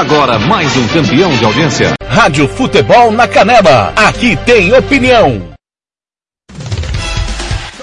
Agora mais um campeão de audiência. Rádio Futebol na Canela. Aqui tem opinião.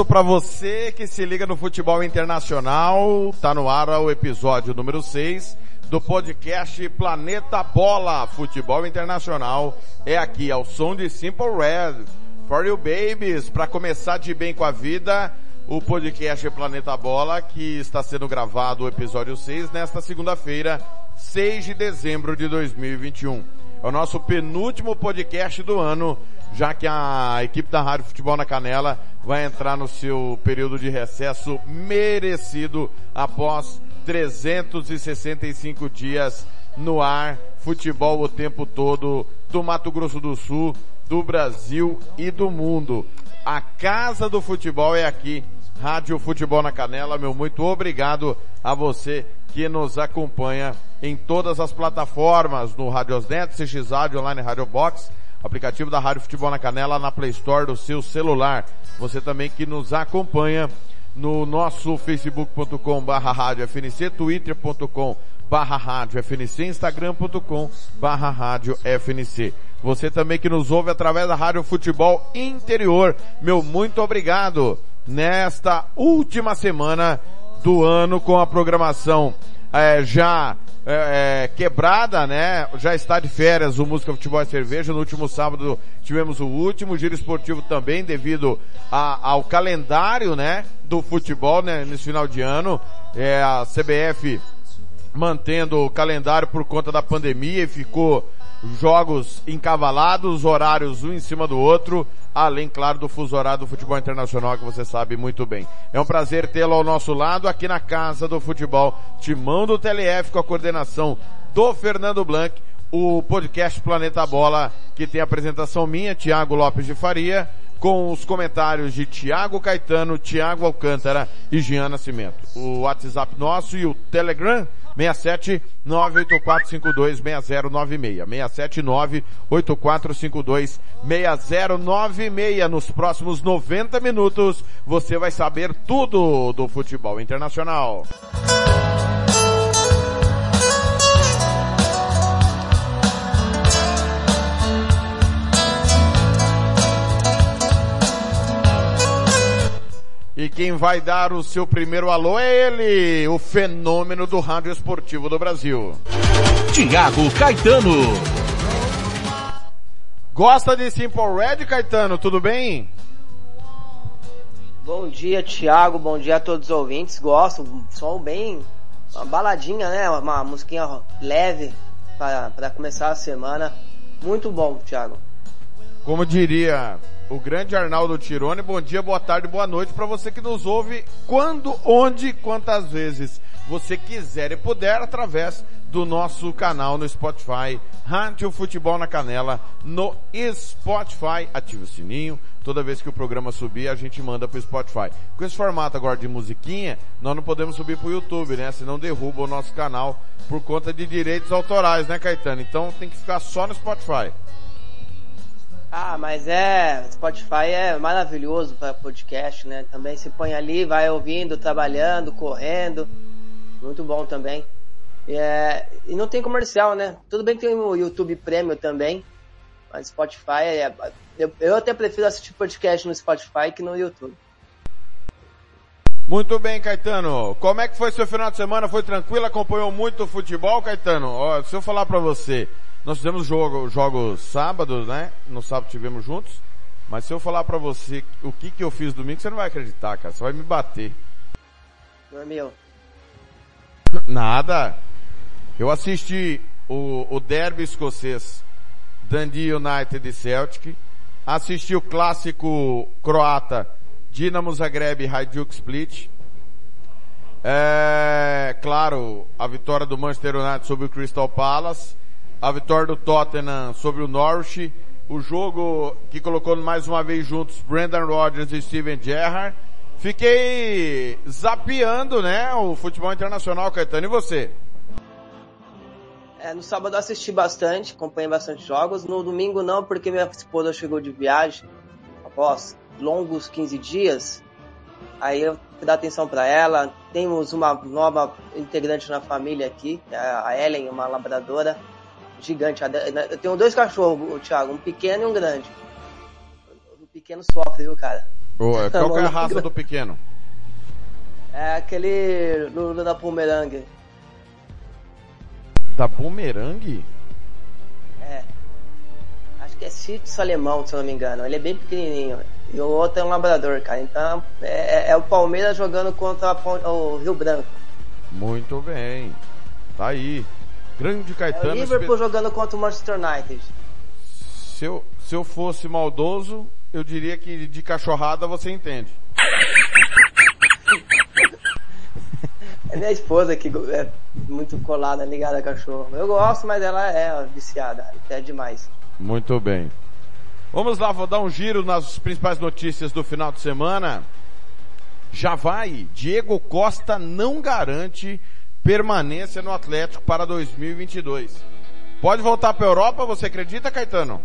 Isso pra você que se liga no futebol internacional, tá no ar o episódio número 6 do podcast Planeta Bola. Futebol internacional é aqui ao som de Simple Red. For you babies, para começar de bem com a vida, o podcast Planeta Bola que está sendo gravado o episódio 6 nesta segunda-feira, 6 de dezembro de 2021. É o nosso penúltimo podcast do ano, já que a equipe da Rádio Futebol na Canela vai entrar no seu período de recesso merecido após 365 dias no ar, futebol o tempo todo, do Mato Grosso do Sul, do Brasil e do mundo. A casa do futebol é aqui, Rádio Futebol na Canela. Meu muito obrigado a você que nos acompanha em todas as plataformas, no Radiosnet, CX Rádio, Online Radio Box, aplicativo da Rádio Futebol na Canela na Play Store do seu celular. Você também que nos acompanha no nosso facebook.com barra rádio FNC, twitter.com barra rádio FNC, instagram.com barra rádio FNC. Você também que nos ouve através da Rádio Futebol Interior, meu muito obrigado nesta última semana do ano com a programação é, já é, é, quebrada, né? Já está de férias o Música Futebol e Cerveja. No último sábado tivemos o último giro esportivo também devido a, ao calendário, né? Do futebol, né? Nesse final de ano. É, a CBF mantendo o calendário por conta da pandemia e ficou jogos encavalados, horários um em cima do outro, além, claro, do fuso horário do futebol internacional que você sabe muito bem. É um prazer tê-lo ao nosso lado aqui na Casa do Futebol, Timão do TLF com a coordenação do Fernando Blanc, o podcast Planeta Bola, que tem a apresentação minha, Tiago Lopes de Faria, com os comentários de Tiago Caetano, Tiago Alcântara e Jean Nascimento. O WhatsApp nosso e o Telegram 67 98452 6096. 679 8452 6096. Nos próximos 90 minutos você vai saber tudo do futebol internacional. E quem vai dar o seu primeiro alô é ele, o fenômeno do rádio esportivo do Brasil. Tiago Caetano. Gosta de Simple Red, Caetano? Tudo bem? Bom dia, Thiago. Bom dia a todos os ouvintes. Gosto, som bem, uma baladinha, né? Uma musiquinha leve para começar a semana. Muito bom, Thiago. Como diria o grande Arnaldo Tirone, bom dia, boa tarde, boa noite para você que nos ouve quando, onde, quantas vezes você quiser e puder através do nosso canal no Spotify, Rádio Futebol na Canela, no Spotify. Ative o sininho, toda vez que o programa subir a gente manda pro Spotify. Com esse formato agora de musiquinha, nós não podemos subir pro YouTube, né? Senão derruba o nosso canal por conta de direitos autorais, né Caetano? Então tem que ficar só no Spotify. Ah, mas é, Spotify é maravilhoso para podcast, né? Também se põe ali, vai ouvindo, trabalhando, correndo. Muito bom também. É, e não tem comercial, né? Tudo bem que tem o YouTube Premium também, mas Spotify, é, eu, eu até prefiro assistir podcast no Spotify que no YouTube. Muito bem, Caetano. Como é que foi seu final de semana? Foi tranquilo? Acompanhou muito o futebol, Caetano? Ó, se eu falar pra você, nós fizemos jogo, jogos sábados, né? No sábado tivemos juntos. Mas se eu falar pra você o que que eu fiz domingo, você não vai acreditar, cara. Você vai me bater. Dormiu. Nada. Eu assisti o, o derby escocês Dundee United e Celtic. Assisti o clássico croata Dinamo Zagreb e Hajduk Split. É, claro, a vitória do Manchester United sobre o Crystal Palace. A vitória do Tottenham sobre o Norwich. O jogo que colocou mais uma vez juntos Brendan Rodgers e Steven Gerrard. Fiquei zapeando, né, o futebol internacional, Caetano. E você? É, no sábado assisti bastante, acompanhei bastante jogos. No domingo não, porque minha esposa chegou de viagem após longos 15 dias. Aí eu dar atenção para ela. Temos uma nova integrante na família aqui, é a Ellen, uma labradora gigante. Eu tenho dois cachorros, Thiago, um pequeno e um grande. O pequeno sofre, viu, cara? Oh, qual é a raça do pequeno? É aquele Lula da Pomerangue. Da Pomerangue? É. Acho que é Sítio Alemão, se eu não me engano. Ele é bem pequenininho. E o outro é um labrador, cara. Então é, é, é o Palmeiras jogando contra o Rio Branco. Muito bem. Tá aí. Grande Caetano. É o Liverpool jogando contra o Manchester United. Se eu, se eu fosse maldoso, eu diria que de cachorrada você entende. É minha esposa que é muito colada, ligada a cachorro. Eu gosto, mas ela é viciada, é demais. Muito bem. Vamos lá, vou dar um giro nas principais notícias do final de semana. Já vai, Diego Costa não garante permanência no Atlético para 2022. Pode voltar para a Europa, você acredita, Caetano?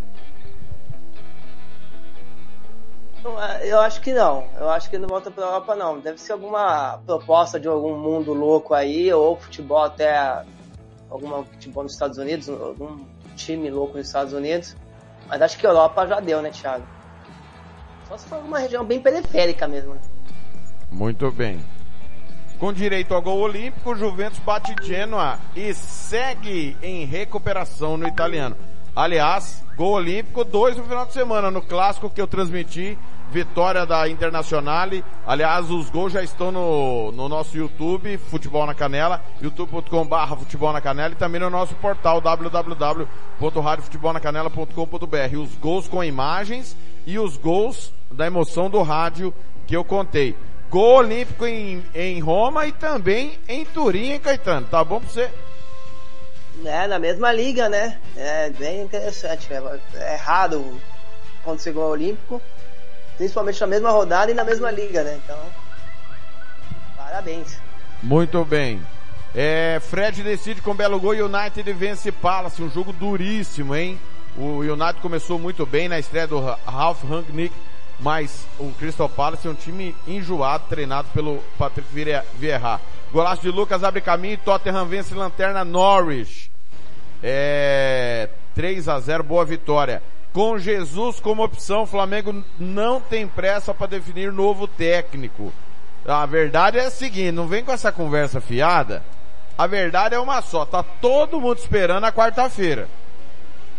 É, eu acho que não. Eu acho que não volta para a Europa não. Deve ser alguma proposta de algum mundo louco aí, ou futebol até algum futebol nos Estados Unidos, algum time louco nos Estados Unidos. Mas acho que a Europa já deu, né, Thiago? Só se for uma região bem periférica mesmo. Né? Muito bem. Com direito ao gol olímpico, o Juventus bate Genoa e segue em recuperação no italiano. Aliás, gol olímpico, dois no final de semana, no clássico que eu transmiti vitória da Internazionale. Aliás, os gols já estão no, no nosso YouTube, Futebol na Canela, youtube.com.br Futebol na Canela e também no nosso portal www.radiofutebolnacanela.com.br. Os gols com imagens e os gols da emoção do rádio que eu contei. Gol olímpico em, em Roma e também em Turim, hein, Caetano? Tá bom pra você? É, na mesma liga, né? É bem interessante. É, é raro acontecer gol olímpico principalmente na mesma rodada e na mesma liga, né? Então, parabéns. Muito bem. É, Fred decide com belo gol United vence Palace, um jogo duríssimo, hein? O United começou muito bem na estreia do Ralph Rangnick, mas o Crystal Palace é um time enjoado, treinado pelo Patrick Vieira. Golaço de Lucas abre caminho e Tottenham vence Lanterna Norwich. É, 3 a 0 boa vitória. Com Jesus como opção, o Flamengo não tem pressa para definir novo técnico. A verdade é a seguinte, não vem com essa conversa fiada. A verdade é uma só, tá todo mundo esperando a quarta-feira.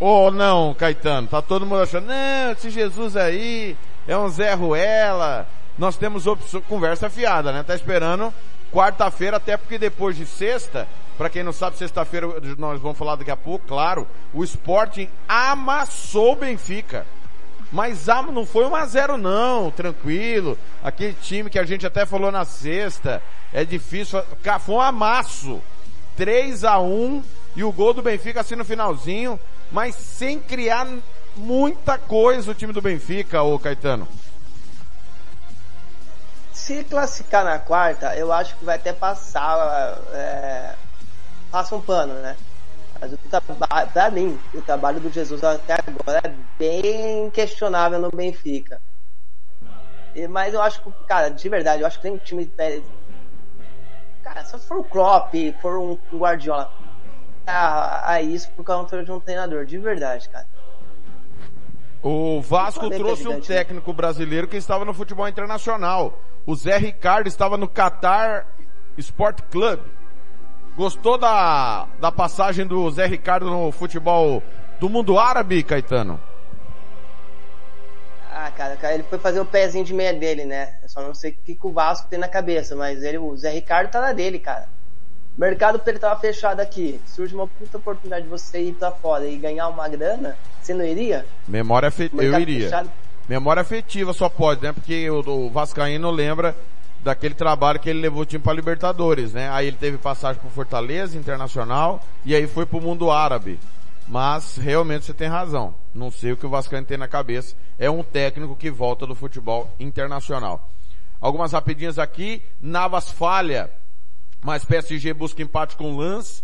Ou não, Caetano, tá todo mundo achando, não, esse Jesus aí é um Zé Ruela, nós temos opção, conversa fiada, né? Tá esperando quarta-feira, até porque depois de sexta, para quem não sabe, sexta-feira nós vamos falar daqui a pouco, claro. O Sporting amassou o Benfica. Mas não foi um a zero não, tranquilo. Aquele time que a gente até falou na sexta, é difícil. Foi um amasso. 3 a 1 e o gol do Benfica assim no finalzinho, mas sem criar muita coisa o time do Benfica, ô Caetano. Se classificar na quarta, eu acho que vai até passar é, passa um pano, né? Mas o trabalho, pra mim, o trabalho do Jesus até agora é bem questionável no Benfica. E, mas eu acho que, cara, de verdade, eu acho que tem um time. Ah, só se for o Klopp, for um Guardiola. Ah, ah, isso por causa de um treinador, de verdade, cara. O Vasco é trouxe um né? técnico brasileiro que estava no futebol internacional. O Zé Ricardo estava no Qatar Sport Club. Gostou da, da passagem do Zé Ricardo no futebol do mundo árabe, Caetano? Ah, cara, cara, ele foi fazer o pezinho de meia dele, né? Eu só não sei o que, que o Vasco tem na cabeça, mas ele, o Zé Ricardo tá na dele, cara. Mercado pra ele tava fechado aqui. Surge uma puta oportunidade de você ir pra fora e ganhar uma grana, você não iria? Memória afetiva, eu iria. fechado. Memória afetiva só pode, né? Porque o, o Vascaíno lembra daquele trabalho que ele levou o time para Libertadores, né? Aí ele teve passagem por Fortaleza, Internacional, e aí foi pro mundo árabe. Mas realmente você tem razão. Não sei o que o Vascaíno tem na cabeça. É um técnico que volta do futebol internacional. Algumas rapidinhas aqui. Navas falha, mas PSG busca empate com Lance.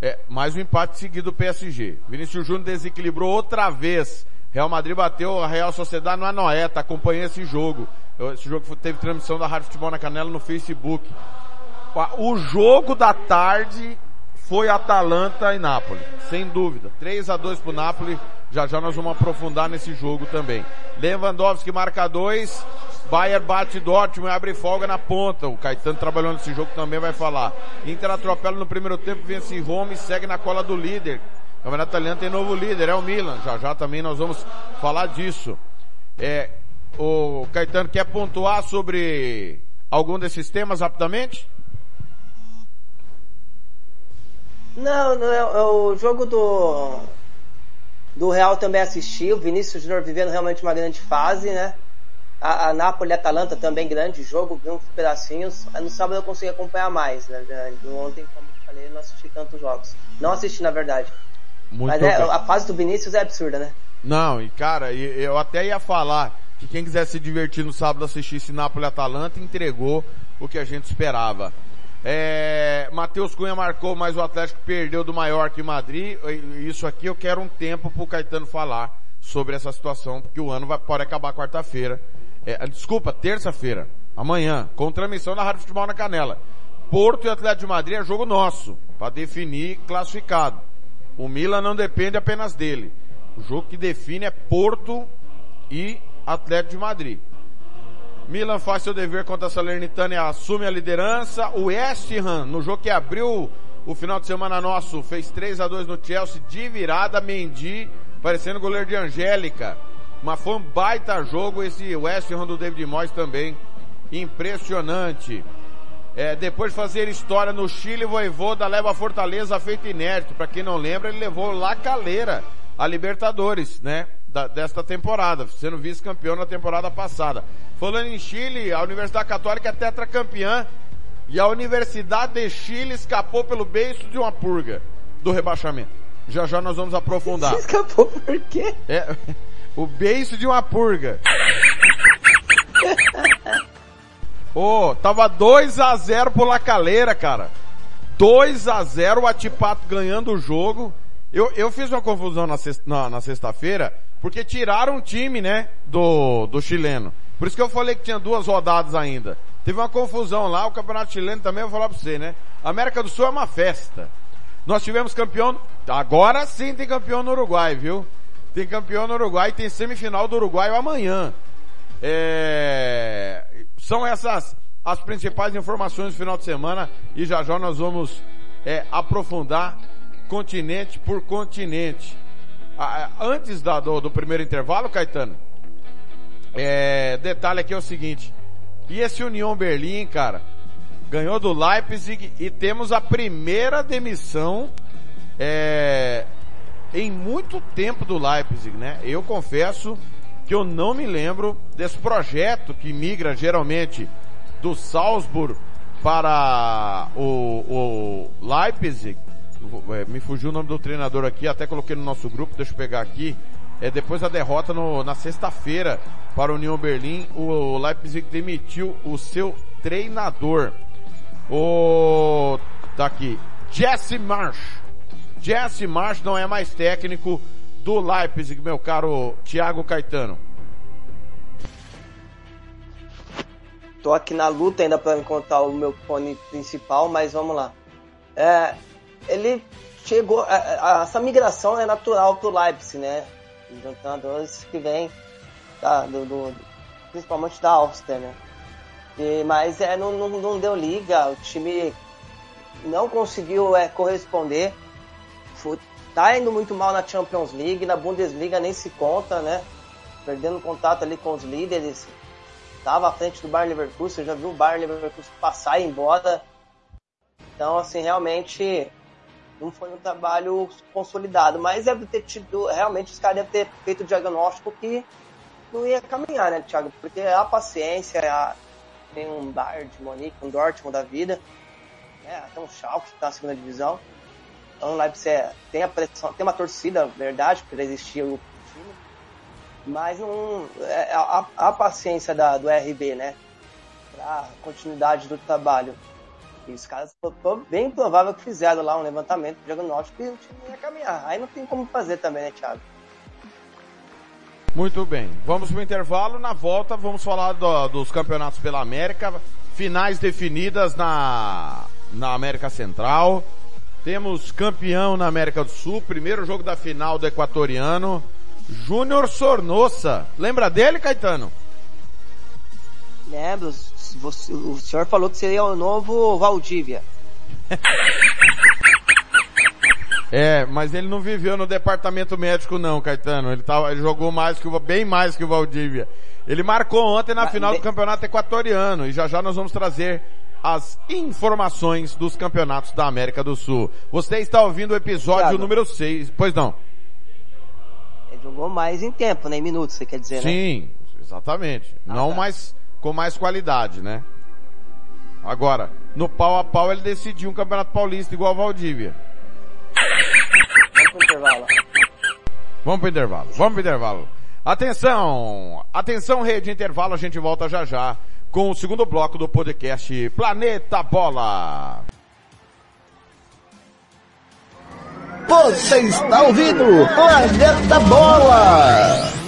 É, mais um empate seguido do PSG. Vinícius Júnior desequilibrou outra vez. Real Madrid bateu a Real Sociedade no Anoeta. Acompanhei esse jogo. Esse jogo teve transmissão da Rádio Futebol na Canela no Facebook. O jogo da tarde foi Atalanta e Nápoles, sem dúvida. 3 a 2 pro Nápoles. Já já nós vamos aprofundar nesse jogo também. Lewandowski marca 2. Bayern bate Dortmund e abre folga na ponta. O Caetano trabalhou nesse jogo também vai falar. Inter atropela no primeiro tempo, vence Roma e segue na cola do líder. O Campeonato Italiano tem novo líder, é o Milan. Já já também nós vamos falar disso. É, o Caetano quer pontuar sobre algum desses temas rapidamente? Não, não é, é o jogo do do Real também assisti, o Vinícius Júnior vivendo realmente uma grande fase, né? A, a Napoli e a Atalanta também grande jogo, vi uns pedacinhos. No sábado eu consegui acompanhar mais, né? Ontem, como eu falei, não assisti tantos jogos. Não assisti, na verdade. Muito Mas é, a fase do Vinícius é absurda, né? Não, e cara, eu até ia falar que quem quiser se divertir no sábado assistisse Napoli e Atalanta entregou o que a gente esperava. É, Matheus Cunha marcou, mas o Atlético perdeu do Mallorca e Madrid. Isso aqui eu quero um tempo pro Caetano falar sobre essa situação, porque o ano vai, pode acabar quarta-feira. É, desculpa, terça-feira. Amanhã, com transmissão na Rádio Futebol na Canela. Porto e Atlético de Madrid é jogo nosso, para definir classificado. O Milan não depende apenas dele. O jogo que define é Porto e Atlético de Madrid. Milan faz seu dever contra a Salernitana e assume a liderança. O West Ham, no jogo que abriu o final de semana nosso, fez 3 a 2 no Chelsea de virada, Mendy, parecendo goleiro de Angélica. Mas foi um baita jogo esse West Ham do David Moyes também. Impressionante. É, depois de fazer história no Chile, Voivoda leva a Fortaleza feito inérito. Para quem não lembra, ele levou La Calera a Libertadores, né? Da- desta temporada, sendo vice-campeão na temporada passada. Falando em Chile, a Universidade Católica é tetracampeã e a Universidade de Chile escapou pelo beiço de uma purga do rebaixamento. Já já nós vamos aprofundar. Você escapou por quê? É, o beiço de uma purga. Ô, tava 2 a 0 pro Lacaleira, cara. 2 a 0 o Atipato ganhando o jogo. Eu, eu fiz uma confusão na, sexta- na, na sexta-feira, porque tiraram o time, né, do, do chileno. Por isso que eu falei que tinha duas rodadas ainda. Teve uma confusão lá, o campeonato chileno também, eu vou falar pra você, né. América do Sul é uma festa. Nós tivemos campeão, agora sim tem campeão no Uruguai, viu? Tem campeão no Uruguai, tem semifinal do Uruguai amanhã. É, são essas as principais informações do final de semana e já já nós vamos é, aprofundar continente por continente. Antes da- do, do primeiro intervalo, Caetano, é, detalhe aqui é o seguinte, e esse União Berlim, cara, ganhou do Leipzig e temos a primeira demissão é, em muito tempo do Leipzig, né? Eu confesso que eu não me lembro desse projeto que migra geralmente do Salzburg para o, o Leipzig. É, Me fugiu o nome do treinador aqui, até coloquei no nosso grupo, deixa eu pegar aqui. É, depois da derrota no- na sexta-feira para o União Berlim, o Leipzig demitiu o seu treinador. O, tá aqui, Jesse Marsh. Jesse Marsh não é mais técnico do Leipzig, meu caro Thiago Caetano. tô aqui na luta ainda para encontrar o meu fone principal, mas vamos lá. É, ele chegou, a, a, essa migração é natural pro Leipzig, né? Jogadores que vêm da, do, do, principalmente da Áustria, né? E, mas é, não, não, não, deu liga, o time não conseguiu é, corresponder. Foi, tá indo muito mal na Champions League, na Bundesliga nem se conta, né? Perdendo contato ali com os líderes. Tava à frente do Bayern Leverkusen, já viu o Bayern Leverkusen passar e ir embora. Então, assim, realmente não foi um trabalho consolidado, mas deve ter tido, realmente os caras devem ter feito o diagnóstico que não ia caminhar, né, Thiago? Porque a paciência, a, tem um Bayern de Monique, um Dortmund da vida, né, até um Schalke que tá na segunda divisão. Então Leipzig tem a pressão, tem uma torcida, verdade, porque existia o time, mas não, é, a, a, paciência da, do RB, né, pra continuidade do trabalho. Os caras, bem provável que fizeram lá um levantamento, diagnóstico, e o time ia caminhar. Aí não tem como fazer também, né, Thiago? Muito bem. Vamos para o intervalo. Na volta vamos falar do, dos campeonatos pela América. Finais definidas na, na América Central. Temos campeão na América do Sul. Primeiro jogo da final do Equatoriano. Júnior Sornossa. Lembra dele, Caetano? Lembro. O senhor falou que seria o novo Valdívia. É, mas ele não viveu no departamento médico não, Caetano. Ele, tava, ele jogou mais que o, bem mais que o Valdívia. Ele marcou ontem na mas, final do campeonato equatoriano e já já nós vamos trazer as informações dos campeonatos da América do Sul. Você está ouvindo o episódio Thiago. número 6. Pois não. Ele jogou mais em tempo, né? Em minutos, você quer dizer, Sim, né? Sim, exatamente. Ah, não tá. mais, com mais qualidade, né? Agora, no pau a pau ele decidiu um campeonato paulista igual ao Valdívia. Vamos pro intervalo. Vamos pro intervalo. Vamos pro intervalo. Atenção! Atenção, rede intervalo, a gente volta já já com o segundo bloco do podcast Planeta Bola. Você está ouvindo Planeta Bola!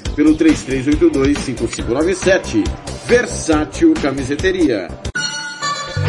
pelo 33825597 Versátil Camiseteria.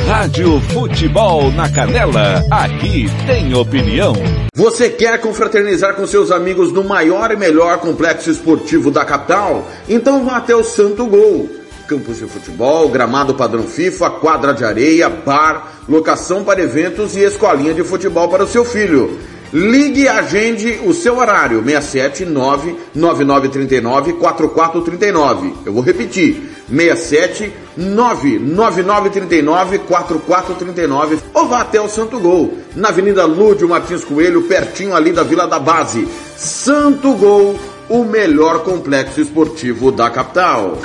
Rádio Futebol na Canela, aqui tem opinião. Você quer confraternizar com seus amigos no maior e melhor complexo esportivo da capital? Então vá até o Santo Gol. Campos de futebol, gramado padrão FIFA, quadra de areia, bar, locação para eventos e escolinha de futebol para o seu filho. Ligue e agende o seu horário, 679 9939 4439. Eu vou repetir, 67 99939 4439 ou vá até o Santo Gol, na Avenida Lúdio Martins Coelho, pertinho ali da Vila da Base. Santo Gol, o melhor complexo esportivo da capital.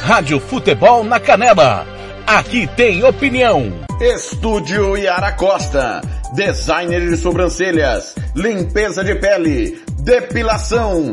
Rádio Futebol na Canela. Aqui tem opinião. Estúdio Yara Costa. Designer de sobrancelhas, limpeza de pele, depilação,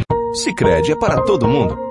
Sicredi é para todo mundo.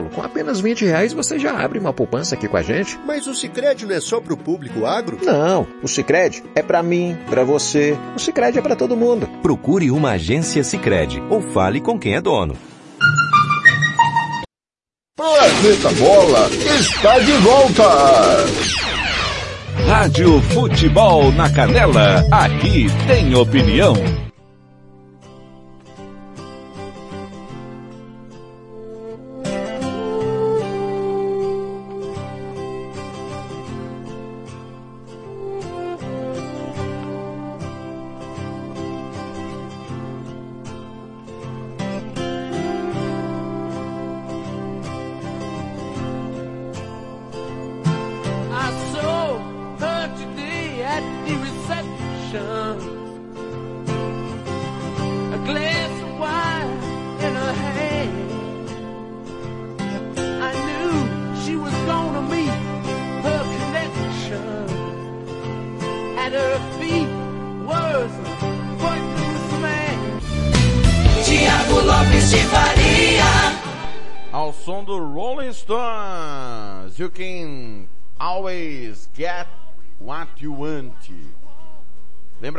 Com apenas 20 reais você já abre uma poupança aqui com a gente. Mas o Sicredi não é só para o público agro? Não, o Sicredi é para mim, para você. O Sicredi é para todo mundo. Procure uma agência Sicredi ou fale com quem é dono. Planeta Bola está de volta. Rádio Futebol na Canela, aqui tem opinião.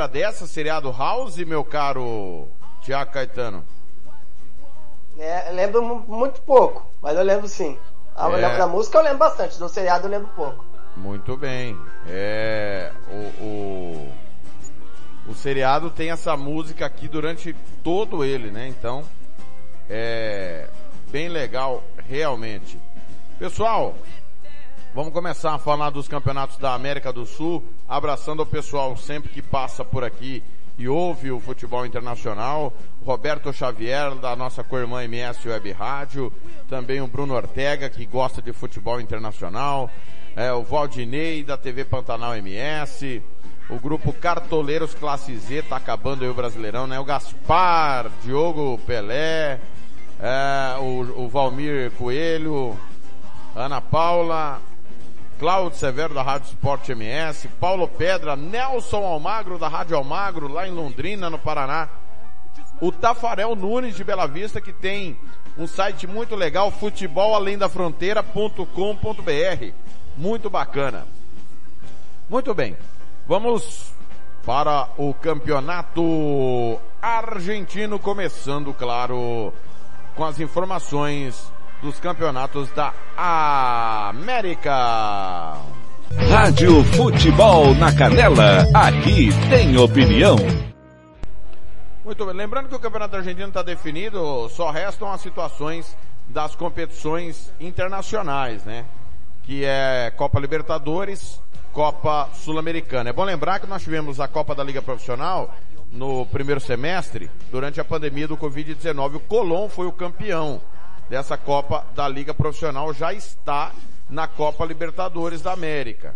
Lembra dessa seriado House, meu caro Tiago Caetano? É, lembro mu- muito pouco, mas eu lembro sim. Ah, eu É. lembro da música, eu lembro bastante. Do seriado eu lembro pouco. Muito bem. É, o, o, o seriado tem essa música aqui durante todo ele, né? Então, é bem legal, realmente. Pessoal, vamos começar a falar dos campeonatos da América do Sul, abraçando o pessoal sempre que passa por aqui e ouve o futebol internacional. Roberto Xavier, da nossa co-irmã MS Web Rádio, também o Bruno Ortega, que gosta de futebol internacional, é, o Valdinei, da TV Pantanal MS, o grupo Cartoleiros Classe Z, tá acabando aí o Brasileirão, né? O Gaspar, Diogo Pelé, é, o, o Valmir Coelho, Ana Paula, Cláudio Severo da Rádio Esporte MS, Paulo Pedra, Nelson Almagro da Rádio Almagro, lá em Londrina, no Paraná. O Tafarel Nunes de Bela Vista, que tem um site muito legal, futebolalendafronteira.com.br. Muito bacana. Muito bem. Vamos para o campeonato argentino, começando, claro, com as informações dos campeonatos da América. Rádio Futebol na Canela, aqui tem opinião. Muito bem. Lembrando que o campeonato argentino está definido, só restam as situações das competições internacionais, né? Que é Copa Libertadores, Copa Sul-Americana. É bom lembrar que nós tivemos a Copa da Liga Profissional no primeiro semestre, durante a pandemia do Covid-19. O Colón foi o campeão dessa Copa da Liga Profissional, já está na Copa Libertadores da América.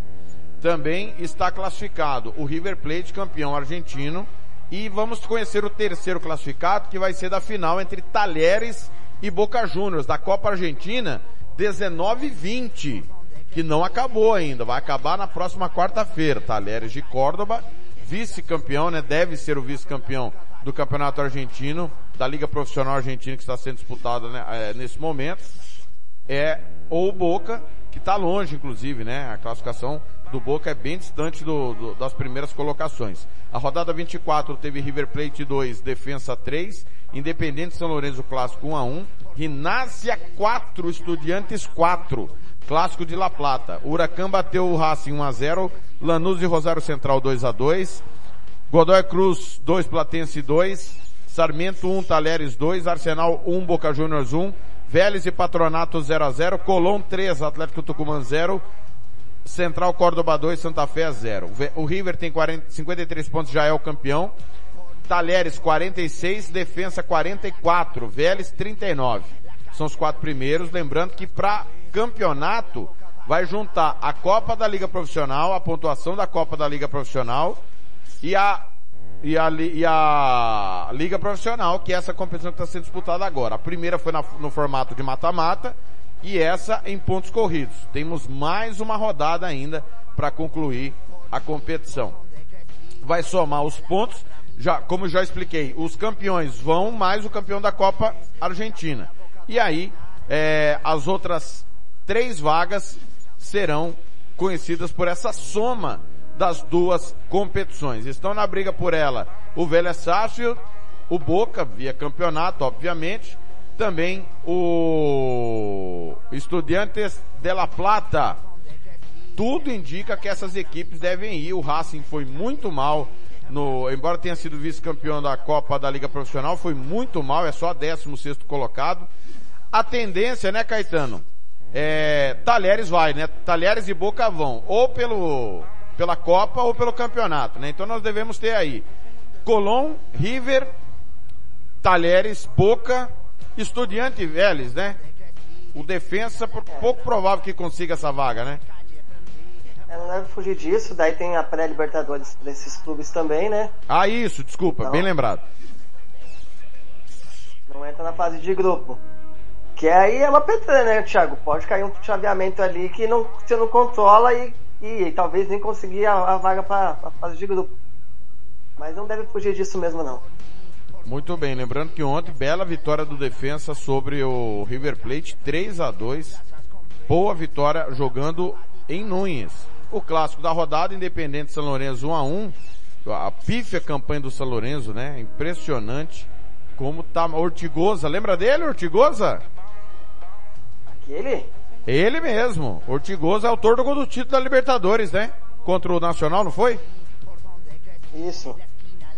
Também está classificado o River Plate, campeão argentino, e vamos conhecer o terceiro classificado, que vai ser da final entre Talheres e Boca Juniors, da Copa Argentina, 19 e 20, que não acabou ainda, vai acabar na próxima quarta-feira. Talheres de Córdoba, vice-campeão, né? Deve ser o vice-campeão do Campeonato Argentino, da Liga Profissional Argentina que está sendo disputada né, é, nesse momento. É ou Boca que está longe, inclusive, né? A classificação do Boca é bem distante do, do, das primeiras colocações. A rodada 24 teve River Plate 2, Defensa 3, Independente São Lourenço Clássico 1 a 1, Rinácia 4, Estudiantes 4, Clássico de La Plata. Huracan bateu o Racing 1 a 0, Lanús e Rosário Central 2 a 2, Godoy Cruz 2, Platense 2, Sarmento 1, Talheres 2, Arsenal 1, Boca Juniors 1, Vélez e Patronato 0 a 0, Colón 3, Atlético Tucumã 0, Central Córdoba 2, Santa Fé 0. O River tem 40, 53 pontos, já é o campeão. Talheres 46, Defensa 44, Vélez 39. São os quatro primeiros, lembrando que para campeonato vai juntar a Copa da Liga Profissional, a pontuação da Copa da Liga Profissional e a e a, e a Liga Profissional, que é essa competição que está sendo disputada agora. A primeira foi na, no formato de mata-mata e essa em pontos corridos. Temos mais uma rodada ainda para concluir a competição. Vai somar os pontos, já, como já expliquei, os campeões vão mais o campeão da Copa Argentina. E aí, é, as outras três vagas serão conhecidas por essa soma das duas competições. Estão na briga por ela o Vélez Sarsfield, o Boca, via campeonato, obviamente, também o Estudiantes de La Plata. Tudo indica que essas equipes devem ir. O Racing foi muito mal no, embora tenha sido vice-campeão da Copa da Liga Profissional, foi muito mal, é só 16 colocado. A tendência, né, Caetano? É, Talheres vai, né? Talheres e Boca vão, ou pelo pela Copa ou pelo campeonato, né? Então nós devemos ter aí Colón, River, Talheres, Boca, Estudiante e Vélez, né? O defensa, pouco provável que consiga essa vaga, né? É, não deve fugir disso, daí tem a pré-libertadores desses clubes também, né? Ah, isso, desculpa, então, bem lembrado. Não entra na fase de grupo. Que aí é uma pedra, né, Thiago? Pode cair um chaveamento ali que não, você não controla e e, e talvez nem conseguir a, a vaga para a fase de grupo. Mas não deve fugir disso mesmo não. Muito bem, lembrando que ontem bela vitória do defensa sobre o River Plate, 3 a 2 Boa vitória jogando em Nunes. O clássico da rodada, Independente São Lourenço 1 a 1 A pífia campanha do São Lourenço, né? Impressionante. Como tá Ortigosa, lembra dele, Ortigosa? Aquele? Ele mesmo. Ortigoso é autor do gol do título da Libertadores, né? Contra o Nacional, não foi? Isso.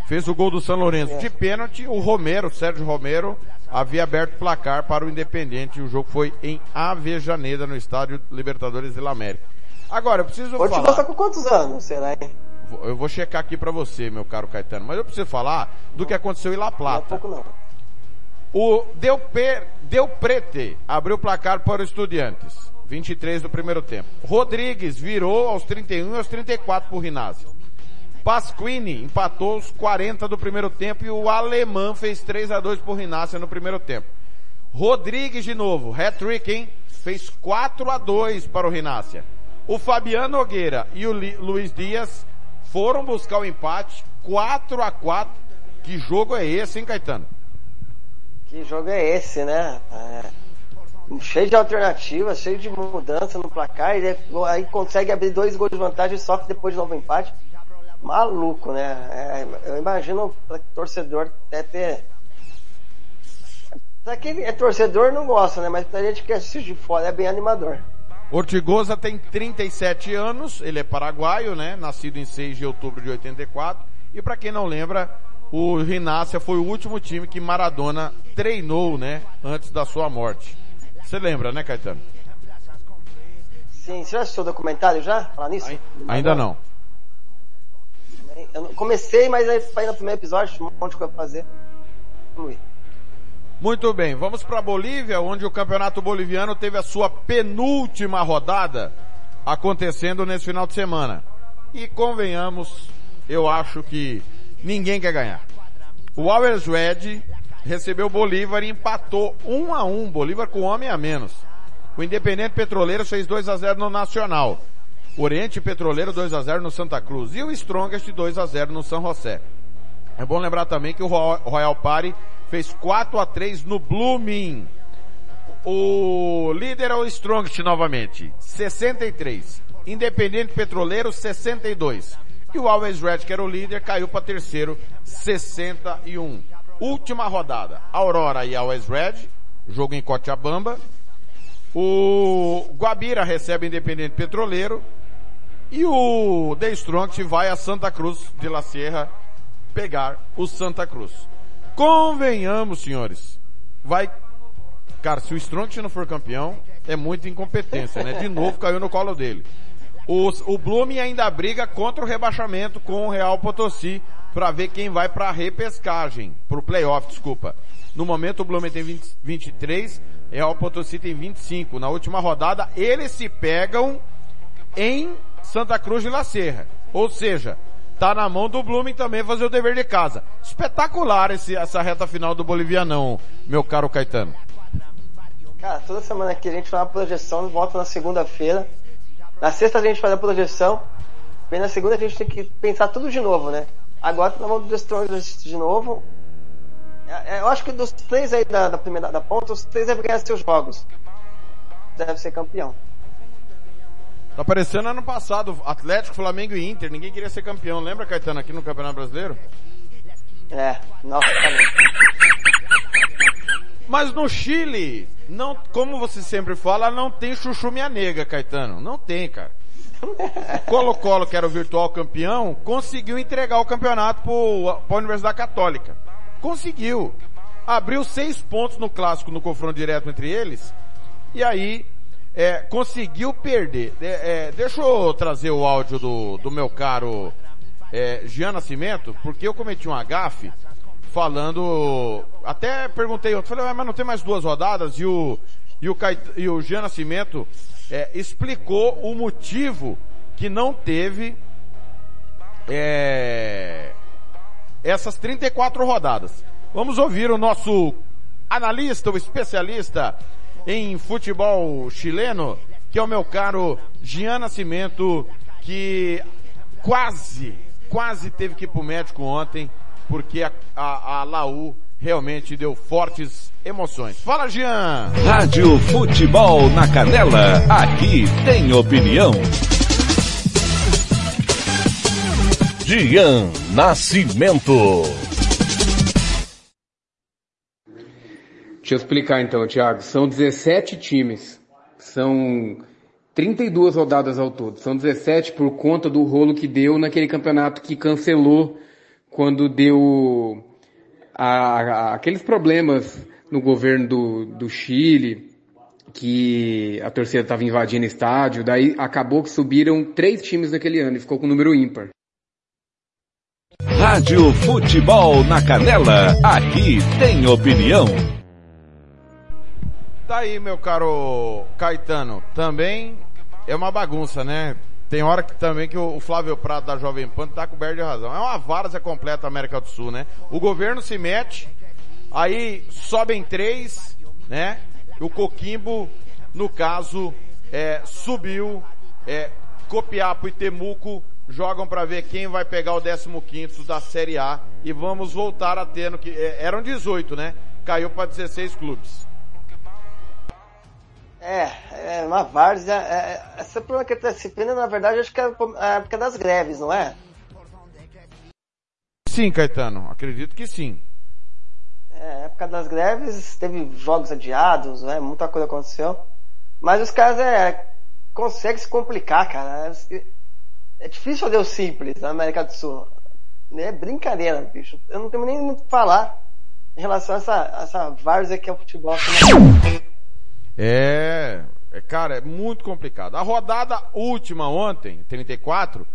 Fez o gol do São Lourenço. É. De pênalti, o Romero, Sérgio Romero, havia aberto o placar para o Independente. O jogo foi em Avejaneda, no estádio Libertadores de la América. Agora, eu preciso Ortigoso falar... tá com quantos anos, será? Eu vou checar aqui para você, meu caro Caetano. Mas eu preciso falar do que aconteceu em La Plata. Não é pouco não. O Del, per, Del Prete abriu o placar para os Estudiantes. 23 do primeiro tempo. Rodrigues virou aos 31 e aos 34 por Rinazzi. Pasquini empatou os 40 do primeiro tempo e o alemão fez 3 a 2 por Rinácia no primeiro tempo. Rodrigues de novo, hat-trick, hein? Fez 4 a 2 para o Rinácia. O Fabiano Nogueira e o Luiz Dias foram buscar o empate 4 a 4. Que jogo é esse, hein, Caetano? Que jogo é esse, né? É, cheio de alternativas, cheio de mudança no placar, e aí consegue abrir dois gols de vantagem e sofre depois de novo empate. Maluco, né? É, eu imagino o torcedor até ter. Pra quem é torcedor não gosta, né? Mas pra gente que assiste de fora é bem animador. Ortigosa tem 37 anos, ele é paraguaio, né? Nascido em 6 de outubro de 84. E para quem não lembra, o Rinácia foi o último time que Maradona treinou, né, antes da sua morte. Você lembra, né, Caetano? Sim, você já assistiu o documentário já? Falar nisso? Ainda não. Eu comecei, mas aí foi no primeiro episódio, um monte de coisa pra fazer. Muito bem, vamos para Bolívia, onde o campeonato boliviano teve a sua penúltima rodada acontecendo nesse final de semana. E convenhamos, eu acho que ninguém quer ganhar. O Always Red recebeu o Bolívar e empatou 1 a 1 Bolívar com homem a menos. O Independente Petroleiro fez 2 a 0 no Nacional. O Oriente Petroleiro 2 a 0 no Santa Cruz. E o Strongest 2 a 0 no São José. É bom lembrar também que o Royal Party fez 4 a 3 no Blooming. O líder é o Strongest novamente, 63. Independente Petroleiro, 62. E o Always Red, que era o líder, caiu para terceiro, 61. Última rodada. Aurora e Always Red, jogo em Cochabamba. O Guabira recebe Independente Petroleiro. E o The Strongest vai a Santa Cruz de La Sierra pegar o Santa Cruz. Convenhamos, senhores. Vai, cara, se o Strongest não for campeão, é muita incompetência, né? De novo caiu no colo dele. O, Blooming ainda briga contra o rebaixamento com o Real Potosí para ver quem vai para a repescagem, para o playoff, desculpa. No momento o Blooming tem 20, 23, Real Potosí tem 25. Na última rodada eles se pegam em Santa Cruz de La Serra. Ou seja, tá na mão do Blooming também fazer o dever de casa. Espetacular esse, essa reta final do Bolivianão, meu caro Caetano. Cara, toda semana aqui a gente faz uma projeção, volta na segunda-feira. Na sexta a gente faz a projeção, e na segunda a gente tem que pensar tudo de novo, né? Agora tá na mão do Strongest de novo. É, é, eu acho que dos três aí da, da primeira da ponta, os três devem ganhar seus jogos. Deve ser campeão. Tá parecendo ano passado, Atlético, Flamengo e Inter, ninguém queria ser campeão. Lembra, Caetano, aqui no Campeonato Brasileiro? É, nossa, tá Mas no Chile, não, como você sempre fala, não tem chuchu minha nega, Caetano. Não tem, cara. Colo-Colo, que era o virtual campeão, conseguiu entregar o campeonato para a Universidade Católica. Conseguiu. Abriu seis pontos no clássico, no confronto direto entre eles. E aí, é, conseguiu perder. É, é, deixa eu trazer o áudio do, do meu caro é, Jean Nascimento, porque eu cometi um agafe falando, até perguntei outro, falei, mas não tem mais duas rodadas? E o, e o, Cait, e o Jean Nascimento é, explicou o motivo que não teve é, essas 34 rodadas. Vamos ouvir o nosso analista, o especialista em futebol chileno, que é o meu caro Jean Nascimento, que quase, quase teve que ir pro médico ontem porque a, a, a Laú realmente deu fortes emoções. Fala, Jean! Rádio Futebol na Canela, aqui tem opinião. Jean Nascimento. Deixa eu explicar então, Thiago. São 17 times. São 32 rodadas ao todo. São 17 por conta do rolo que deu naquele campeonato que cancelou quando deu a, a, aqueles problemas no governo do, do Chile, que a torcida estava invadindo estádio, daí acabou que subiram três times naquele ano e ficou com o número ímpar. Rádio Futebol na Canela, aqui tem opinião. Tá aí, meu caro Caetano. Também é uma bagunça, né? Tem hora que também que o Flávio Prado da Jovem Pan tá coberto de razão. É uma várzea completa América do Sul, né? O governo se mete, aí sobem três, né? O Coquimbo, no caso, é, subiu, é, copiar pro Itemuco, jogam para ver quem vai pegar o 15 da Série A e vamos voltar a ter no que, é, eram 18, né? Caiu para 16 clubes. É, é uma várzea. É, é, essa problema que tá disciplina, na verdade, acho que é a época das greves, não é? Sim, Caetano, acredito que sim. É, época das greves, teve jogos adiados, né? Muita coisa aconteceu. Mas os caras é, conseguem se complicar, cara. É difícil fazer o simples na América do Sul. É brincadeira, bicho. Eu não tenho nem muito o que falar em relação a essa, a essa várzea que é o futebol. É, é, cara, é muito complicado. A rodada última ontem, 34,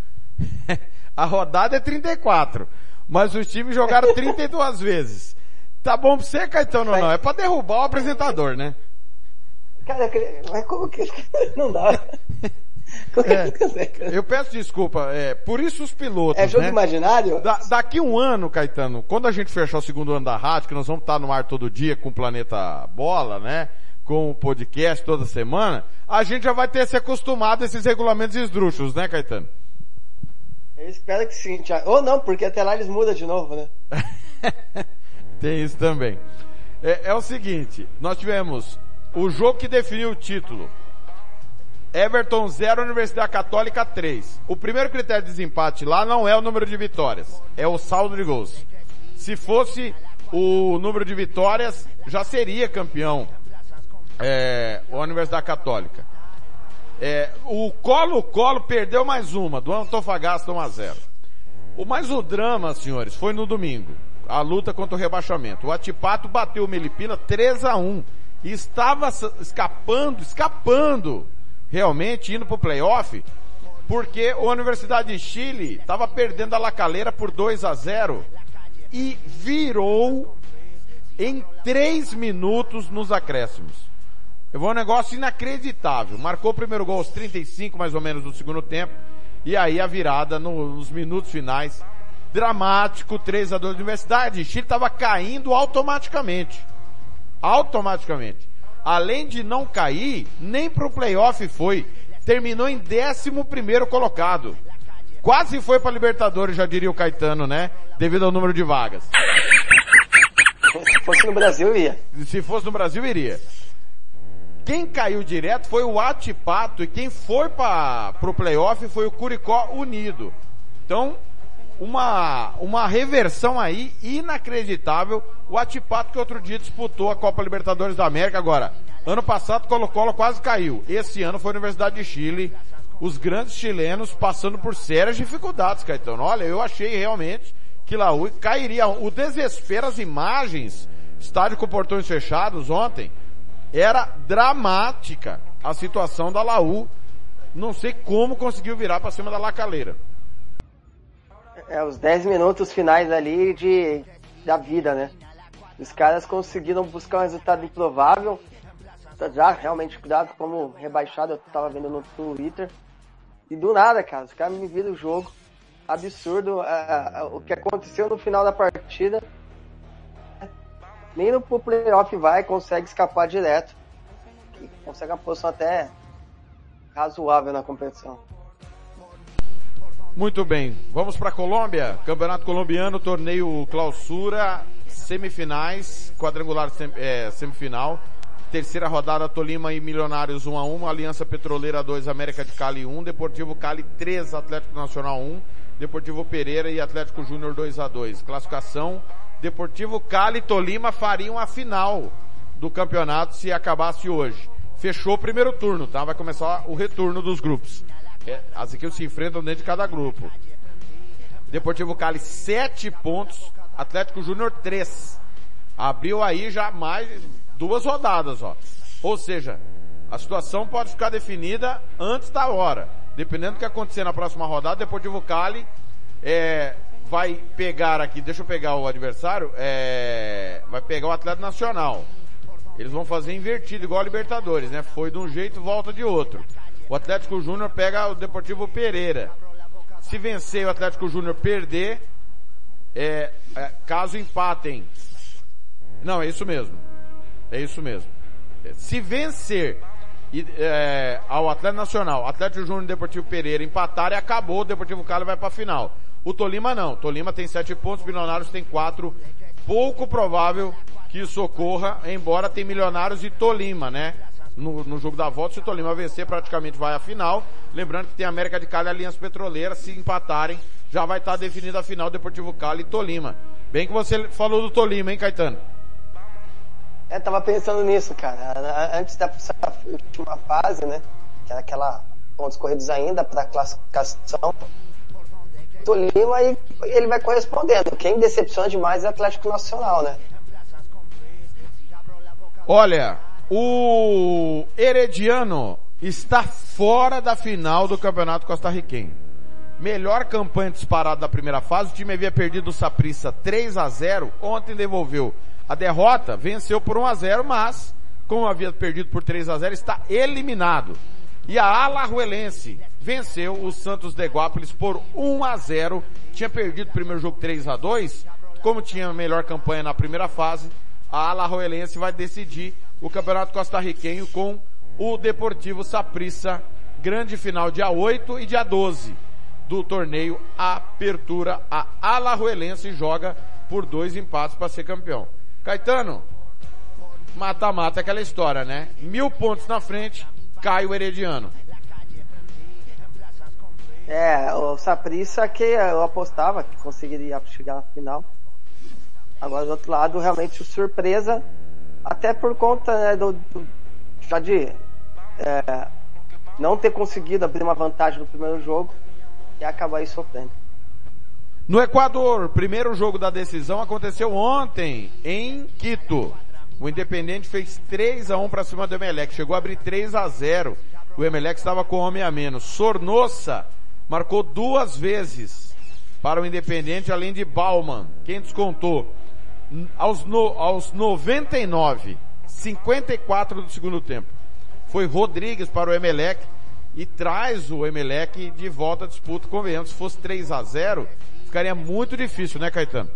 a rodada é 34, mas os times jogaram 32 vezes. Tá bom pra você, Caetano, ou não? É pra derrubar o apresentador, né? Cara, mas como que não dá? É, eu peço desculpa, é, por isso os pilotos. É jogo né? imaginário? Da, daqui um ano, Caetano, quando a gente fechar o segundo ano da rádio, que nós vamos estar no ar todo dia com o Planeta Bola, né? Com o podcast toda semana, a gente já vai ter se acostumado a esses regulamentos esdrúxulos, né, Caetano? Eu espero que sim, Thiago. Ou não, porque até lá eles mudam de novo, né? Tem isso também. É, é, o seguinte, nós tivemos o jogo que definiu o título. Everton 0, Universidade Católica 3. O primeiro critério de desempate lá não é o número de vitórias, é o saldo de gols. Se fosse o número de vitórias, já seria campeão é, a Universidade Católica. É, o Colo-Colo perdeu mais uma, do Antofagasta 1 a 0. O mais o drama, senhores, foi no domingo. A luta contra o rebaixamento. O Atipato bateu o Melipina 3 a 1 e estava escapando, escapando realmente indo para o playoff, porque a Universidade de Chile estava perdendo a Lacaleira por 2 a 0 e virou em 3 minutos nos acréscimos. Foi um negócio inacreditável. Marcou o primeiro gol aos 35 mais ou menos do segundo tempo. E aí a virada nos minutos finais. Dramático, 3 a 2 Universidade. O Chile estava caindo automaticamente. Automaticamente. Além de não cair, nem pro playoff foi. Terminou em 11 primeiro colocado. Quase foi para Libertadores, já diria o Caetano, né? Devido ao número de vagas. Se fosse no Brasil, ia. Se fosse no Brasil, iria. Quem caiu direto foi o Atipato e quem foi para o playoff foi o Curicó Unido. Então, uma, uma reversão aí inacreditável. O Atipato que outro dia disputou a Copa Libertadores da América. Agora, ano passado Colo-Colo quase caiu. Esse ano foi a Universidade de Chile. Os grandes chilenos passando por sérias dificuldades, Caetano. Olha, eu achei realmente que Laú cairia. O desespero, as imagens, estádio com portões fechados ontem, era dramática a situação da Laú. Não sei como conseguiu virar para cima da Lacaleira. É, os 10 minutos finais ali de, da vida, né? Os caras conseguiram buscar um resultado improvável. Já realmente cuidado como rebaixado, eu tava vendo no Twitter. E do nada, cara, os caras me viram o jogo. Absurdo uh, o que aconteceu no final da partida nem no playoff vai, consegue escapar direto. E consegue uma posição até razoável na competição. Muito bem, vamos para Colômbia, Campeonato Colombiano, torneio clausura, semifinais, quadrangular sem, é, semifinal, terceira rodada Tolima e Milionários 1 a 1, Aliança Petroleira 2, América de Cali 1, Deportivo Cali 3, Atlético Nacional 1, Deportivo Pereira e Atlético Júnior 2 a 2. Classificação Deportivo Cali e Tolima fariam a final do campeonato se acabasse hoje. Fechou o primeiro turno, tá? Vai começar o retorno dos grupos. É, as equipes se enfrentam dentro de cada grupo. Deportivo Cali, sete pontos. Atlético Júnior, três. Abriu aí já mais duas rodadas, ó. Ou seja, a situação pode ficar definida antes da hora. Dependendo do que acontecer na próxima rodada, Deportivo Cali é, vai pegar aqui, deixa eu pegar o adversário, é, vai pegar o Atlético Nacional. Eles vão fazer invertido, igual a Libertadores, né? Foi de um jeito, volta de outro. O Atlético Júnior pega o Deportivo Pereira. Se vencer o Atlético Júnior perder, é, é, caso empatem. Não, é isso mesmo. É isso mesmo. Se vencer e, é, ao Atlético Nacional, Atlético Júnior e Deportivo Pereira empatarem, acabou, o Deportivo Cali vai para final. O Tolima não. Tolima tem sete pontos, Milionários tem quatro. Pouco provável que isso ocorra, embora tem Milionários e Tolima, né? No, no jogo da volta, se o Tolima vencer, praticamente vai à final. Lembrando que tem América de Cali e Aliança Petroleira, se empatarem, já vai estar definida a final Deportivo Cali e Tolima. Bem que você falou do Tolima, hein, Caetano? É, tava pensando nisso, cara. Antes da última fase, né? Que era aquela pontos corridos ainda para classificação. Tolima e ele vai correspondendo. Quem decepciona demais é o Atlético Nacional, né? Olha, o Herediano está fora da final do Campeonato Costarriquenho. Melhor campanha disparada da primeira fase, o time havia perdido o Saprissa 3 a 0, ontem devolveu a derrota, venceu por 1 a 0, mas como havia perdido por 3 a 0, está eliminado. E a Alajuelense venceu o Santos de Guápolis por 1 a 0. Tinha perdido o primeiro jogo 3 a 2. Como tinha melhor campanha na primeira fase, a Alajuelense vai decidir o Campeonato Costarriquenho com o Deportivo Saprissa. Grande final dia 8 e dia 12 do torneio Apertura. A Alajuelense joga por dois empates para ser campeão. Caetano, mata-mata é aquela história, né? Mil pontos na frente, cai o Herediano. É, o Saprissa que eu apostava que conseguiria chegar na final. Agora do outro lado, realmente surpresa, até por conta né, do, do já de é, não ter conseguido abrir uma vantagem no primeiro jogo e acabar aí sofrendo. No Equador, primeiro jogo da decisão aconteceu ontem em Quito. O Independente fez 3 a 1 para cima do Emelec, chegou a abrir 3 a 0. O Emelec estava com homem a menos. Sornossa marcou duas vezes para o Independente, além de Bauman. Quem descontou? Aos, no, aos 99, 54 do segundo tempo. Foi Rodrigues para o Emelec e traz o Emelec de volta à disputa. Convenhamos, se fosse 3 a 0 ficaria muito difícil, né, Caetano?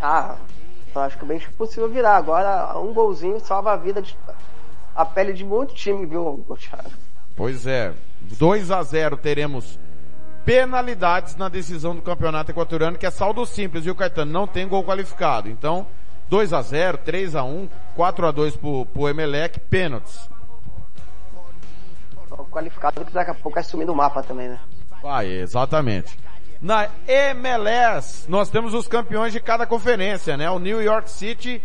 Ah, eu acho que é bem possível virar. Agora, um golzinho salva a vida, de, a pele de muito time, viu, Thiago? Pois é. 2 a 0 teremos penalidades na decisão do campeonato equatoriano, que é saldo simples, viu, Caetano? Não tem gol qualificado. Então, 2 a 0 3 a 1 4 a 2 pro, pro Emelec, pênaltis. O qualificado que daqui a pouco vai sumir do mapa também, né? Vai, exatamente. Na MLS, nós temos os campeões de cada conferência, né? O New York City,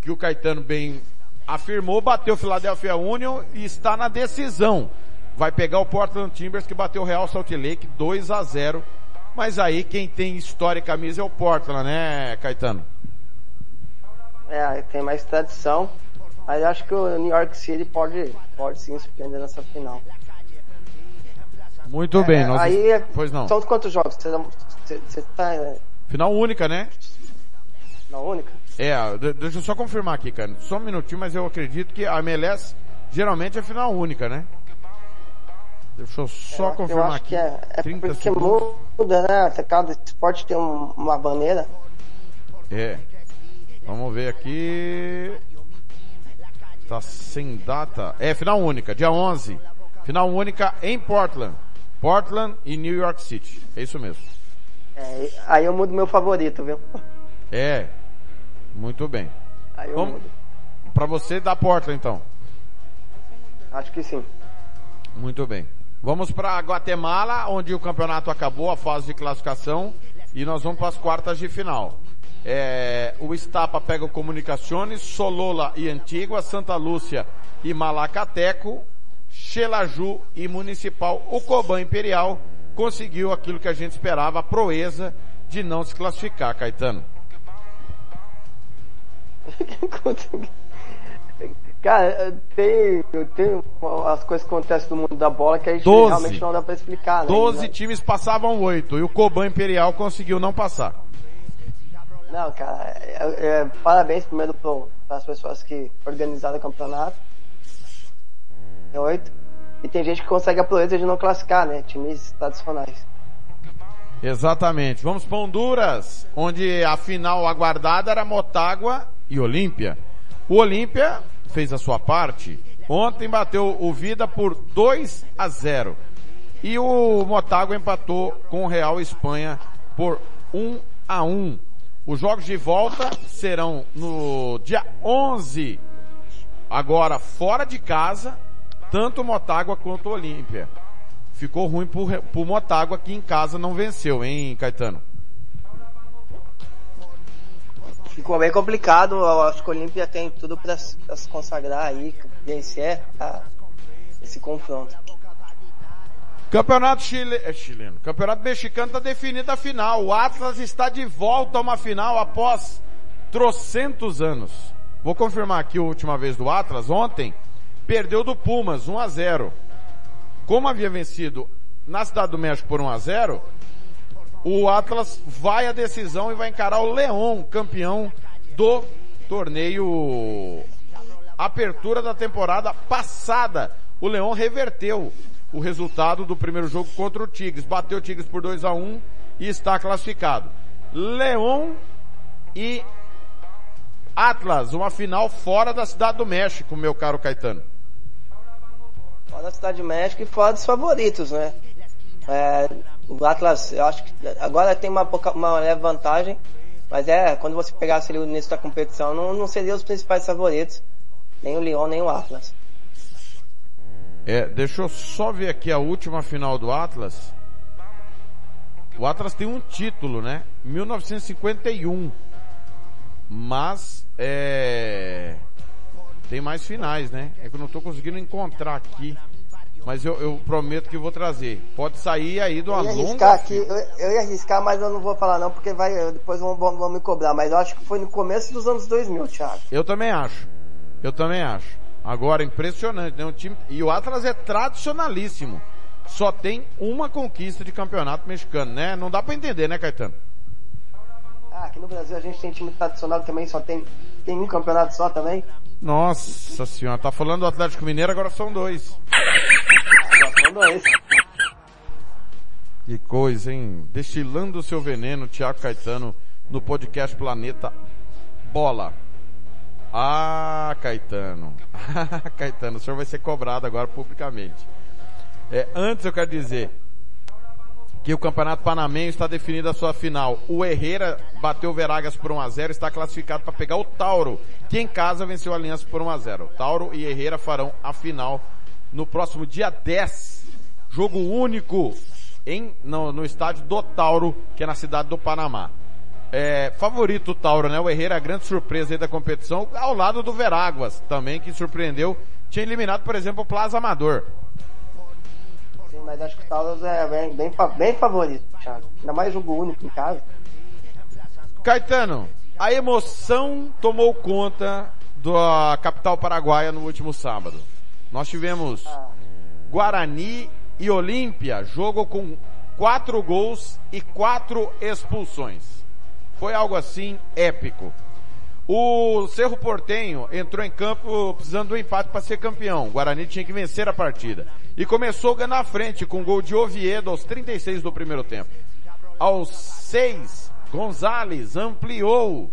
que o Caetano bem afirmou, bateu o Philadelphia Union e está na decisão. Vai pegar o Portland Timbers que bateu o Real Salt Lake 2 a 0. Mas aí quem tem história e camisa é o Portland, né, Caetano? É, tem mais tradição. Mas acho que o New York City pode, pode sim surpreender nessa final. Muito é, bem. Nós... Aí, pois não. São quantos jogos? Você, você tá... Final única, né? Final única? É, deixa eu só confirmar aqui, cara. Só um minutinho, mas eu acredito que a MLS geralmente é final única, né? Deixa eu só eu confirmar aqui. é, é 30 porque segundos. muda, né? Cada esporte tem um, uma bandeira. É. Vamos ver aqui. Tá sem data. É, final única, dia 11. Final única em Portland. Portland e New York City. É isso mesmo. É, aí eu mudo meu favorito, viu? É. Muito bem. Aí eu pra você dar Portland então. Acho que sim. Muito bem. Vamos para Guatemala, onde o campeonato acabou, a fase de classificação, e nós vamos para as quartas de final. É, o Estapa pega o Comunicações, Solola e Antigua, Santa Lúcia e Malacateco, Xelaju e Municipal. O Coban Imperial conseguiu aquilo que a gente esperava, a proeza de não se classificar, Caetano. Cara, tem, tem as coisas que acontecem no mundo da bola que a gente Doze. realmente não dá pra explicar, né? 12 times passavam oito e o Coban Imperial conseguiu não passar. Não, cara, é, é, parabéns primeiro para as pessoas que organizaram o campeonato. É oito. E tem gente que consegue a proeza de não classificar, né? Times tradicionais. Exatamente. Vamos para Honduras, onde a final aguardada era Motagua e Olímpia. O Olímpia fez a sua parte. Ontem bateu o Vida por 2 a 0. E o Motagua empatou com o Real Espanha por 1 a 1. Os jogos de volta serão no dia 11, agora fora de casa, tanto o Motagua quanto o Olímpia. Ficou ruim pro, pro Motagua que em casa não venceu, hein, Caetano? Ficou bem complicado, acho que o Olímpia tem tudo para se consagrar aí, vencer tá? esse confronto. Campeonato Chile, é chileno. Campeonato mexicano está definida a final. O Atlas está de volta a uma final após trocentos anos. Vou confirmar aqui a última vez do Atlas. Ontem perdeu do Pumas 1 a 0. Como havia vencido na Cidade do México por 1 a 0, o Atlas vai à decisão e vai encarar o Leão, campeão do torneio apertura da temporada passada. O Leão reverteu o resultado do primeiro jogo contra o Tigres. Bateu o Tigres por 2 a 1 e está classificado. Leão e Atlas, uma final fora da Cidade do México, meu caro Caetano. Fora da Cidade do México e fora dos favoritos, né? É, o Atlas, eu acho que agora tem uma, uma leve vantagem, Mas é, quando você pegasse ali o início da competição, não, não seria os principais favoritos. Nem o Lyon, nem o Atlas. É, deixa eu só ver aqui a última final do Atlas. O Atlas tem um título, né? 1951. Mas, é... Tem mais finais, né? É que eu não tô conseguindo encontrar aqui. Mas eu, eu prometo que vou trazer. Pode sair aí de uma Eu ia longa... arriscar aqui, eu, eu ia arriscar, mas eu não vou falar não, porque vai, depois vão, vão, vão me cobrar. Mas eu acho que foi no começo dos anos 2000, Thiago. Eu também acho. Eu também acho. Agora, impressionante, né? Um time... E o Atlas é tradicionalíssimo. Só tem uma conquista de campeonato mexicano, né? Não dá pra entender, né, Caetano? Ah, aqui no Brasil a gente tem time tradicional também só tem, tem um campeonato só também. Nossa senhora, tá falando do Atlético Mineiro, agora são dois. São dois. Que coisa, hein? Destilando o seu veneno, Tiago Caetano, no podcast Planeta Bola. Ah, Caetano. Ah, Caetano, o senhor vai ser cobrado agora publicamente. É, antes eu quero dizer que o Campeonato Panamenho está definido a sua final. O Herrera bateu o Veragas por 1 a 0 está classificado para pegar o Tauro, que em casa venceu a Aliança por 1 a 0 Tauro e Herrera farão a final no próximo dia 10. Jogo único em, no, no estádio do Tauro, que é na cidade do Panamá. É, favorito o Tauro, né? O Herrera, a grande surpresa aí da competição, ao lado do Veráguas, também, que surpreendeu. Tinha eliminado, por exemplo, o Plaza Amador. Sim, mas acho que o Taurus é bem, bem, bem favorito, Thiago. Ainda mais jogo único em casa. Caetano, a emoção tomou conta da capital paraguaia no último sábado. Nós tivemos Guarani e Olímpia, jogo com quatro gols e quatro expulsões. Foi algo assim épico. O Cerro Portenho entrou em campo precisando do empate para ser campeão. O Guarani tinha que vencer a partida. E começou na frente com o gol de Oviedo aos 36 do primeiro tempo. Aos 6, Gonzalez ampliou.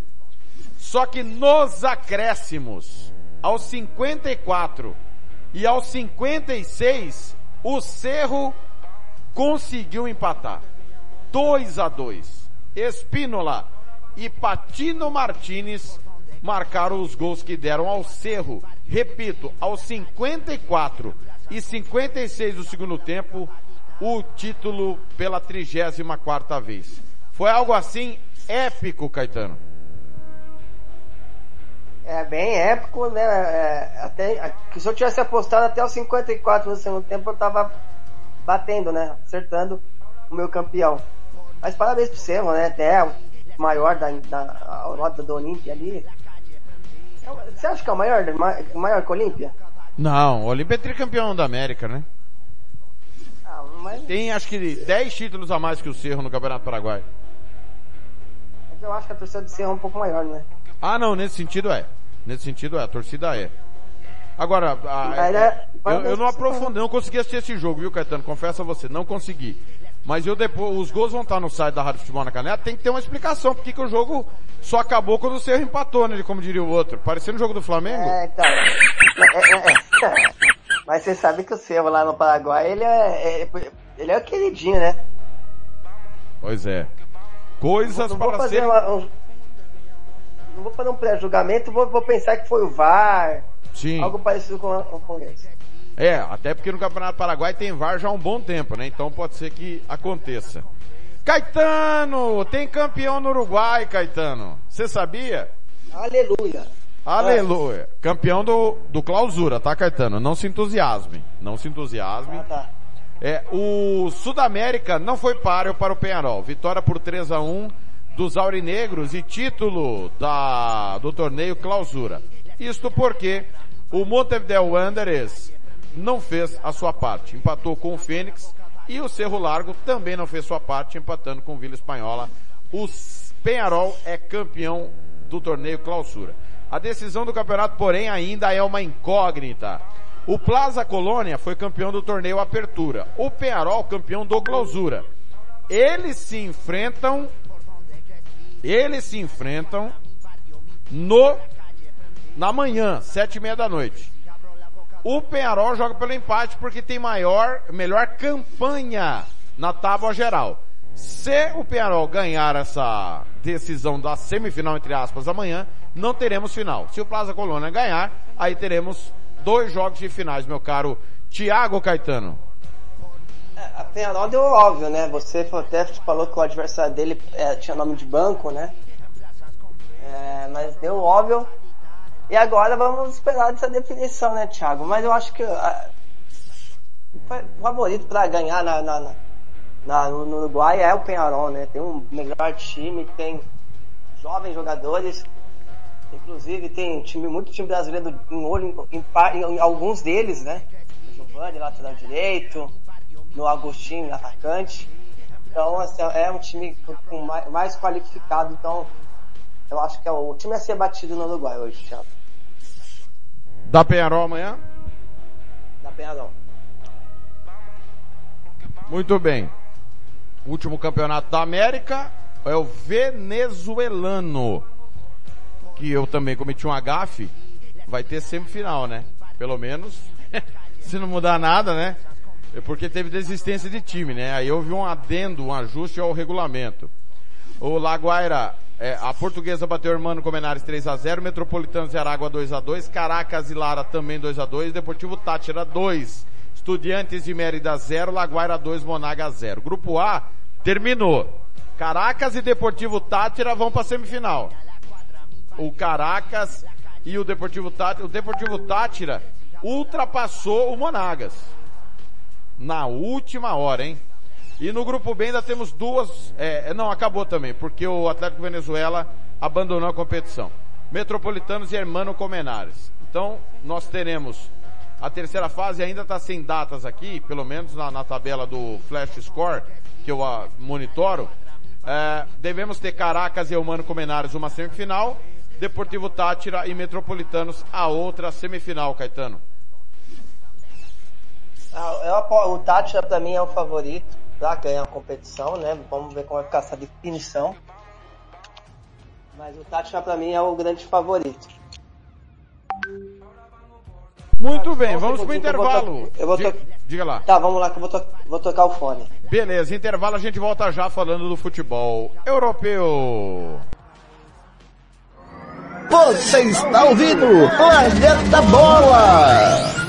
Só que nos acréscimos, aos 54 e aos 56, o Cerro conseguiu empatar. 2 a 2. Espínola e Patino Martinez marcaram os gols que deram ao Cerro. Repito, aos 54 e 56 do segundo tempo, o título pela 34ª vez. Foi algo assim épico, Caetano. É bem épico, né? É, até, que se eu tivesse apostado até os 54 no segundo tempo, eu tava batendo, né? Acertando o meu campeão. Mas parabéns pro Cerro, né? Até o maior da, da a nota do Olímpia ali. Você acha que é o maior, maior que o Olímpia? Não, o Olímpia é tricampeão da América, né? Ah, mas Tem acho que 10 títulos a mais que o Cerro no Campeonato Paraguai. eu acho que a torcida do Cerro é um pouco maior, né? Ah, não, nesse sentido é. Nesse sentido é, a torcida é. Agora, a- Mas é- eu, eu não aprofundei, não consegui assistir esse jogo, viu, Caetano? Confesso a você, não consegui. Mas eu depois, os gols vão estar no site da Rádio Futebol na Canela, tem que ter uma explicação, porque que o jogo só acabou quando o Cerro empatou, né, como diria o outro. Parecendo o jogo do Flamengo. É, então. É, é. Mas você sabe que o Cerro lá no Paraguai, ele é, ele é o queridinho, né? Pois é. Coisas para serem... uma- um, não vou fazer um pré-julgamento, vou, vou pensar que foi o VAR, Sim. algo parecido com, com isso. É, até porque no Campeonato Paraguai tem VAR já há um bom tempo, né? Então pode ser que aconteça. Caetano! Tem campeão no Uruguai, Caetano. Você sabia? Aleluia. Aleluia. Campeão do, do clausura, tá, Caetano? Não se entusiasme. Não se entusiasme. Ah, tá. É, o Sudamérica não foi páreo para o Penharol. Vitória por 3 a 1 dos aurinegros e título da, do torneio clausura. Isto porque o Montevideo Wanderers não fez a sua parte. Empatou com o Fênix e o Cerro Largo também não fez sua parte, empatando com o Vila Espanhola. O Penharol é campeão do torneio clausura. A decisão do campeonato, porém, ainda é uma incógnita. O Plaza Colônia foi campeão do torneio Apertura. O Penharol, campeão do Clausura. Eles se enfrentam, eles se enfrentam no, na manhã, sete e meia da noite. O Penharol joga pelo empate porque tem maior, melhor campanha na tábua geral. Se o Penharol ganhar essa decisão da semifinal, entre aspas, amanhã, não teremos final. Se o Plaza Colônia ganhar, aí teremos dois jogos de finais, meu caro Tiago Caetano. A Penharol deu óbvio, né? Você até falou que o adversário dele é, tinha nome de banco, né? É, mas deu óbvio. E agora vamos esperar essa definição, né, Thiago? Mas eu acho que a, o favorito para ganhar na, na, na, na, no Uruguai é o Penharol, né? Tem um melhor time, tem jovens jogadores, inclusive tem time, muito time brasileiro em olho em, em, em alguns deles, né? Giovanni, lateral direito, no Agostinho, atacante. Então assim, é um time com mais, mais qualificado, então eu acho que é o time a ser batido no Uruguai hoje, Thiago. Da Penharol amanhã? Da Penharol. Muito bem. Último campeonato da América é o venezuelano. Que eu também cometi um agafe. Vai ter semifinal, né? Pelo menos. se não mudar nada, né? É porque teve desistência de time, né? Aí houve um adendo, um ajuste ao regulamento. O Laguaira é, a portuguesa bateu o Hermano Comenares 3 a 0 Metropolitano de Aragua 2 a 2 Caracas e Lara também 2 a 2 Deportivo Tátira 2. Estudiantes de Mérida 0, Laguaira 2, Monaga 0. Grupo A terminou. Caracas e Deportivo Tátira vão para semifinal. O Caracas e o Deportivo Tátira, o Deportivo Tátira ultrapassou o Monagas. Na última hora, hein? E no grupo B ainda temos duas, é, não, acabou também, porque o Atlético Venezuela abandonou a competição. Metropolitanos e Hermano Comenares. Então, nós teremos a terceira fase ainda está sem datas aqui, pelo menos na, na, tabela do Flash Score, que eu a, monitoro. É, devemos ter Caracas e Hermano Comenares uma semifinal, Deportivo Tátira e Metropolitanos a outra semifinal, Caetano. Ah, eu, o Tátira para mim é o favorito para ganhar a competição, né? Vamos ver como vai ficar essa definição. Mas o Tátira para mim é o grande favorito. Muito bem, vamos pro intervalo. Eu vou, to... Diga lá. Tá, vamos lá que eu vou, to... vou tocar o fone. Beleza, intervalo a gente volta já falando do futebol europeu. Você está ouvindo Planeta Bola!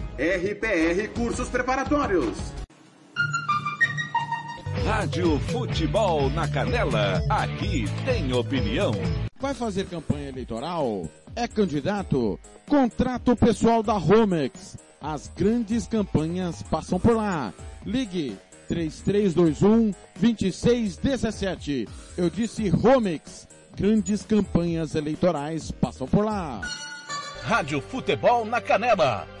RPR Cursos Preparatórios. Rádio Futebol na Canela, aqui tem opinião. Vai fazer campanha eleitoral? É candidato? Contrato pessoal da Romex. As grandes campanhas passam por lá. Ligue 3321 2617. Eu disse Romex. Grandes campanhas eleitorais passam por lá. Rádio Futebol na Canela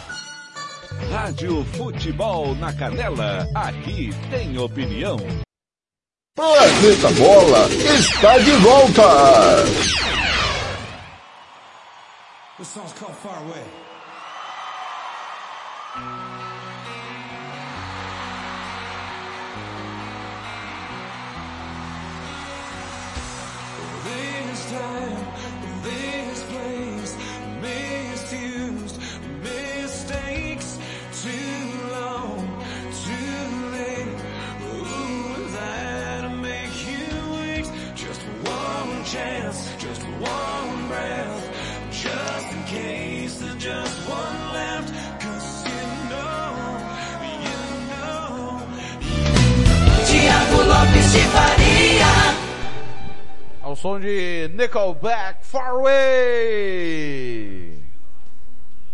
Rádio Futebol na Canela, aqui tem opinião. Planeta Bola está de volta. Som de Nickelback Far Away.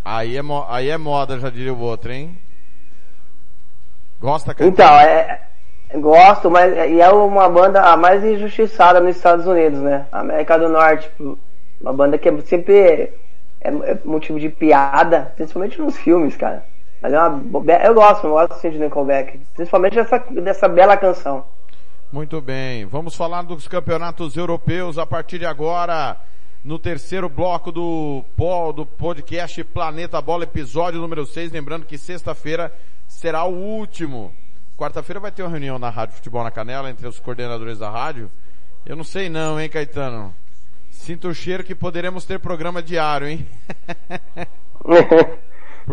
Aí é, aí é moda, já diria o outro, hein? Gosta, Caetano? Então, é, gosto, mas e é uma banda a mais injustiçada nos Estados Unidos, né? América do Norte, uma banda que é sempre é, é motivo de piada, principalmente nos filmes, cara. Mas é uma, eu gosto, eu gosto sim de Nickelback, principalmente dessa, dessa bela canção. Muito bem, vamos falar dos campeonatos europeus a partir de agora, no terceiro bloco do, do podcast Planeta Bola, episódio número 6. Lembrando que sexta-feira será o último. Quarta-feira vai ter uma reunião na Rádio Futebol na Canela entre os coordenadores da rádio. Eu não sei não, hein, Caetano? Sinto o cheiro que poderemos ter programa diário, hein?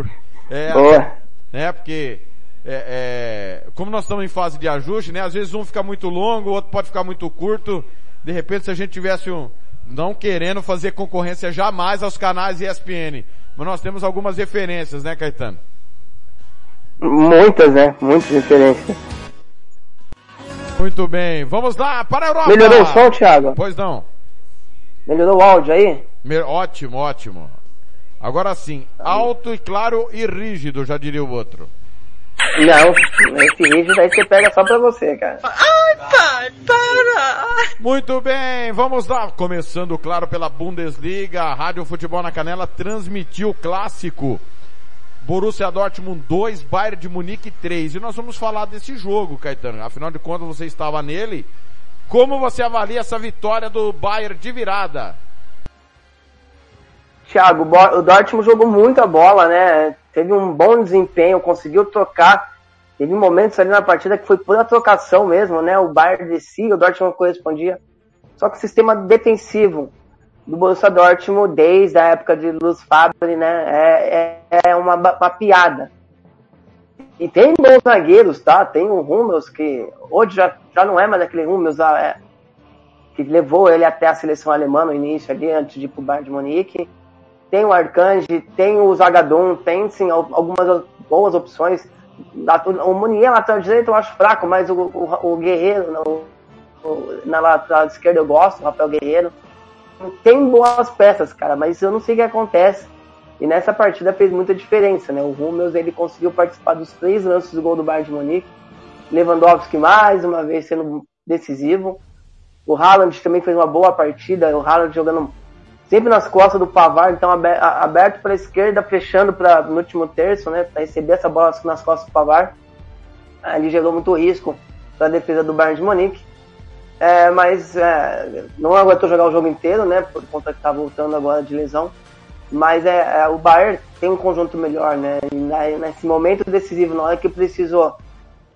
É, é, porque é, é, como nós estamos em fase de ajuste, né? Às vezes um fica muito longo, o outro pode ficar muito curto. De repente, se a gente tivesse um, não querendo fazer concorrência jamais aos canais ESPN, mas nós temos algumas referências, né, Caetano? Muitas, né? Muitas referências. Muito bem, vamos lá para a Europa. Melhorou o som, Thiago? Pois não. Melhorou o áudio aí? Me- Ótimo, ótimo. Agora sim, alto e claro e rígido, já diria o outro. Não, esse rígido aí você pega só pra você, cara. Ai, pai, para! Muito bem, vamos lá. Começando, claro, pela Bundesliga, a Rádio Futebol na Canela transmitiu o clássico. Borussia Dortmund 2, Bayern de Munique 3. E nós vamos falar desse jogo, Caetano. Afinal de contas, você estava nele. Como você avalia essa vitória do Bayern de virada? Thiago, o Dortmund jogou muita bola, né? Teve um bom desempenho, conseguiu trocar. Teve momentos ali na partida que foi pura trocação mesmo, né? O Bayern descia, o Dortmund correspondia. Só que o sistema defensivo do Borussia Dortmund, desde a época de Luz Fabre, né? É, é, é uma, uma piada. E tem bons zagueiros, tá? Tem o Hummels, que hoje já, já não é mais aquele Hummels ah, é, que levou ele até a seleção alemã no início ali, antes de ir pro Bayern de Munique tem o Arcanji, tem o Zagadon, tem sim al- algumas boas opções. O Munier, lateral direito, eu acho fraco, mas o, o, o Guerreiro, no- o- na lateral esquerda eu gosto, o Rafael Guerreiro. Tem boas peças, cara, mas eu não sei o que acontece. E nessa partida fez muita diferença, né? O Hummels, ele conseguiu participar dos três lances do gol do Bayern de Munique. Lewandowski mais uma vez sendo decisivo. O Haaland também fez uma boa partida, o Haaland jogando sempre nas costas do Pavar, então aberto para a esquerda, fechando para no último terço, né, para receber essa bola nas costas do Pavar. Ali gerou muito risco para a defesa do Bayern de Munique. É, mas é, não aguentou jogar o jogo inteiro, né, por conta que está voltando agora de lesão. Mas é, é, o Bayern tem um conjunto melhor, né? E nesse momento decisivo, na hora que precisou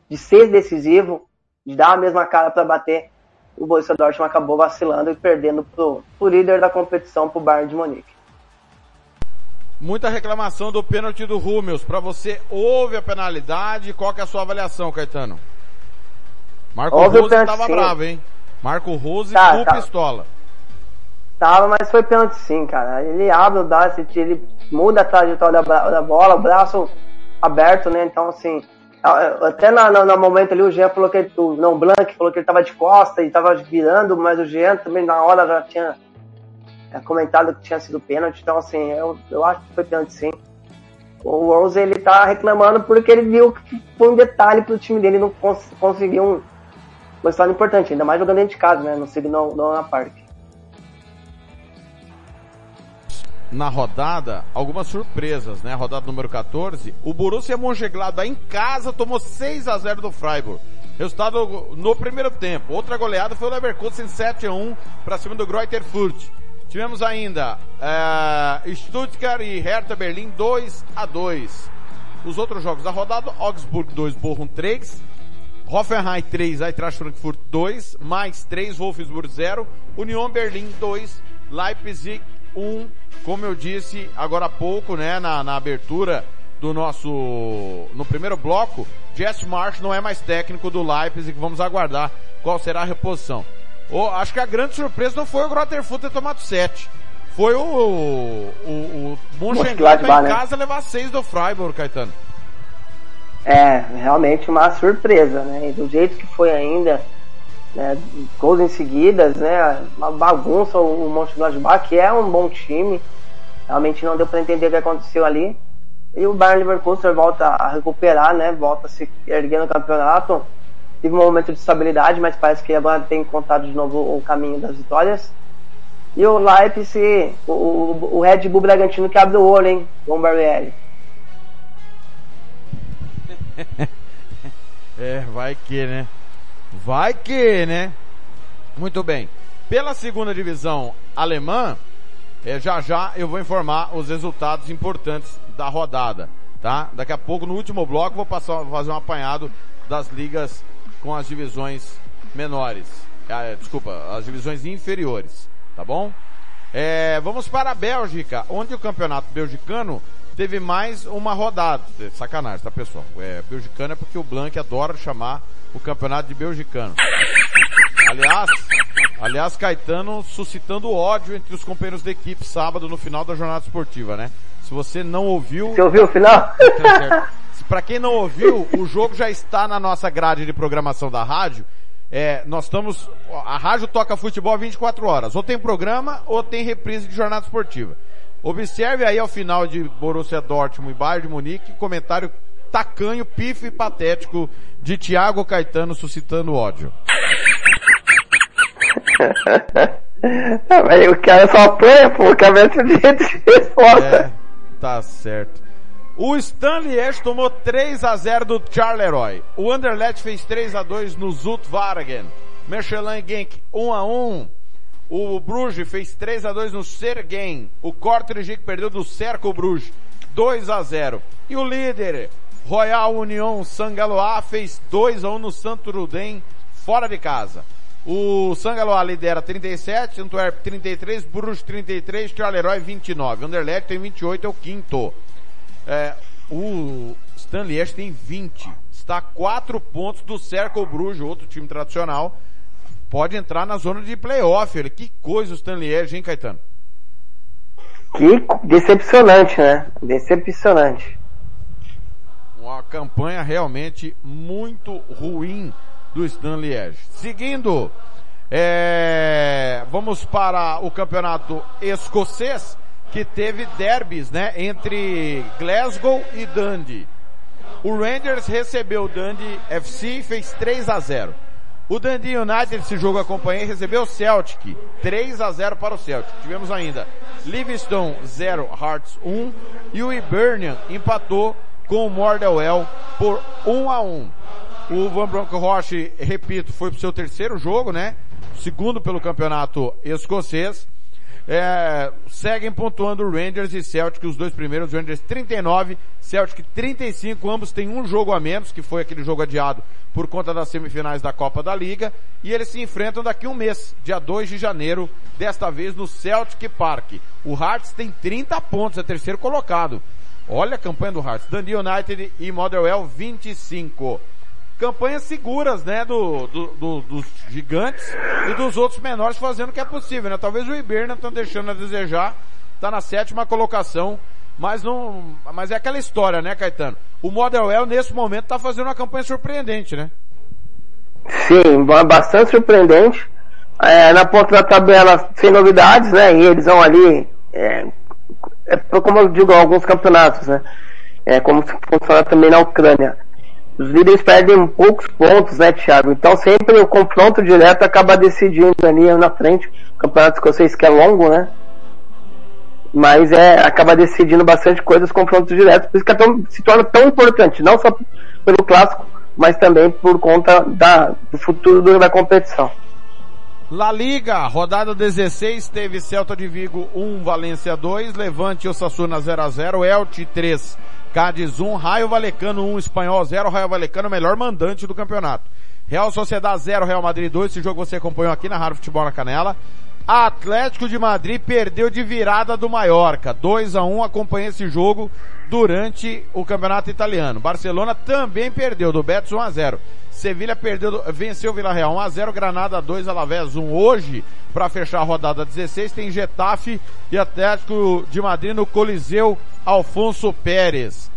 de ser decisivo, de dar a mesma cara para bater, o Borussia Dortmund acabou vacilando e perdendo pro, pro líder da competição, pro Bayern de Munique. Muita reclamação do pênalti do Hummels. Para você, houve a penalidade? Qual que é a sua avaliação, Caetano? Marco Houve Rose pênalti, tava sim. bravo, hein? Marco Rose Tá, full tá. pistola. Tava, mas foi pênalti sim, cara. Ele abre o braço, ele muda a trajetória da, da bola, o braço aberto, né? Então, assim, até na, na- no momento ali o Jean falou que ele, o, não, Blanc falou que ele tava de costa e tava virando, mas o Jean também na hora já tinha é, comentado que tinha sido pênalti, então assim, eu, eu acho que foi pênalti sim. O Rose ele tá reclamando porque ele viu que foi um detalhe pro time dele não cons conseguir um, uma história importante, ainda mais jogando dentro de casa, né? No Signal na Park. Na rodada algumas surpresas, né? Rodada número 14, o Borussia Mönchengladbach em casa tomou 6 a 0 do Freiburg. Resultado no primeiro tempo. Outra goleada foi o Leverkusen 7 a 1 para cima do Greuther Fürth. Tivemos ainda eh, Stuttgart e Hertha Berlim 2 a 2. Os outros jogos da rodada, Augsburg 2, Bochum 3, Hoffenheim 3, Eintracht Frankfurt 2, mais 3, Wolfsburg 0, Union Berlim 2, Leipzig 1. Como eu disse agora há pouco, né, na, na abertura do nosso, no primeiro bloco, Jess Marsh não é mais técnico do Leipzig, vamos aguardar qual será a reposição. O, acho que a grande surpresa não foi o Grotterfoot ter tomado 7. Foi o, o, o Mönchengladbach em né? casa levar 6 do Freiburg, Caetano. É, realmente uma surpresa, né? E do jeito que foi ainda, né? Gols em seguidas, né? Uma bagunça o Mönchengladbach, que é um bom time. Realmente não deu para entender o que aconteceu ali. E o Bayern Leverkusen volta a recuperar, né? Volta a se erguer no campeonato. Teve um momento de estabilidade, mas parece que agora tem encontrado de novo o caminho das vitórias. E o Leipzig, o, o, o Red Bull Bragantino que abre o olho, hein? João Barbieri. É, vai que, né? Vai que, né? Muito bem. Pela segunda divisão alemã, é, já já eu vou informar os resultados importantes da rodada, tá? Daqui a pouco, no último bloco, vou passar, fazer um apanhado das ligas com as divisões menores. Ah, desculpa, as divisões inferiores, tá bom? É, vamos para a Bélgica, onde o campeonato belgicano teve mais uma rodada. É, Sacanagem, tá pessoal? É, belgicano é porque o Blanc adora chamar o campeonato de belgicano. Aliás, aliás, Caetano suscitando ódio entre os companheiros da equipe sábado no final da jornada esportiva, né? Se você não ouviu. Você ouviu o final? Para quem não ouviu, o jogo já está na nossa grade de programação da rádio. É, nós estamos, a rádio toca futebol 24 horas. Ou tem programa, ou tem reprise de jornada esportiva. Observe aí ao final de Borussia Dortmund e Bayern de Munique, comentário tacanho, pifo e patético de Thiago Caetano suscitando ódio. Mas o cara só apanha, pô, cabeça de resposta. É, tá certo. O Stanley Ash tomou 3 a 0 do Charleroi. O Anderlecht fez 3 a 2 no Zutwagen. Mechelen Genk 1 a 1. O Bruges fez 3 a 2 no Sergen. O Kortrijk perdeu do Cerco Bruges 2 a 0. E o líder Royal Union Sangaloa fez 2 a 1 no Santo Rudem fora de casa. O Sangaloa lidera 37, Antwerp 33, Bruges 33, Charleroi 29. Anderlecht tem 28, é o quinto. É, o Stanley Ash tem 20. Está a 4 pontos do Cercle Bruges, outro time tradicional. Pode entrar na zona de playoff. Olha, Que coisa o Stanley Ash, hein, Caetano? Que decepcionante, né? Decepcionante. Uma campanha realmente muito ruim do Stanley Ash. Seguindo, é, vamos para o campeonato escocês, que teve derbys, né, entre Glasgow e Dundee. O Rangers recebeu o Dundee FC e fez 3 a 0. O Dundee United, esse jogo acompanhei, recebeu o Celtic. 3 a 0 para o Celtic. Tivemos ainda Livingston 0, Hearts 1 e o Hibernian empatou com o Mordewell por 1 a 1. O Van Bronckhorst, repito, foi pro seu terceiro jogo, né? Segundo pelo campeonato escocês. É, seguem pontuando Rangers e Celtic, os dois primeiros, Rangers 39, Celtic 35, ambos têm um jogo a menos, que foi aquele jogo adiado por conta das semifinais da Copa da Liga, e eles se enfrentam daqui um mês, dia 2 de janeiro, desta vez no Celtic Park. O Hearts tem 30 pontos, é terceiro colocado. Olha a campanha do Hearts, Dundee United e Motherwell 25 campanhas seguras, né, do, do, do- dos gigantes e dos outros menores fazendo o que é possível, né? Talvez o estão deixando a desejar, tá na sétima colocação, mas não, mas é aquela história, né, Caetano? O Motherwell, nesse momento, tá fazendo uma campanha surpreendente, né? Sim, ba- bastante surpreendente. É, na ponta da tabela, sem novidades, né? E eles vão ali, é, é, como eu digo, alguns campeonatos, né? É, como funciona também na Ucrânia. Os líderes perdem poucos pontos, né, Thiago? Então sempre o confronto direto acaba decidindo ali na frente. O campeonato escocês que é longo, né? Mas é, acaba decidindo bastante coisa os confrontos diretos. Por isso que é tão- se torna tão importante, não só pelo clássico, mas também por conta da, do futuro da competição. La Liga, rodada 16, teve Celta de Vigo 1, Valência 2, Levante e Osasuna 0 a 0, Elche 3, Cádiz 1, Raio Valecano 1, Espanhol 0, Raio Valecano melhor mandante do campeonato. Real Sociedade 0, Real Madrid 2, esse jogo você acompanhou aqui na Rádio Futebol na Canela. Atlético de Madrid perdeu de virada do Mallorca, 2 a 1, acompanhei esse jogo durante o campeonato italiano. Barcelona também perdeu do Betis 1 a 0. Sevilha perdeu, venceu o Villarreal 1 a 0, Granada 2, Alavés 1. Hoje, para fechar a rodada 16, tem Getafe e Atlético de Madrid no Coliseu Alfonso Pérez.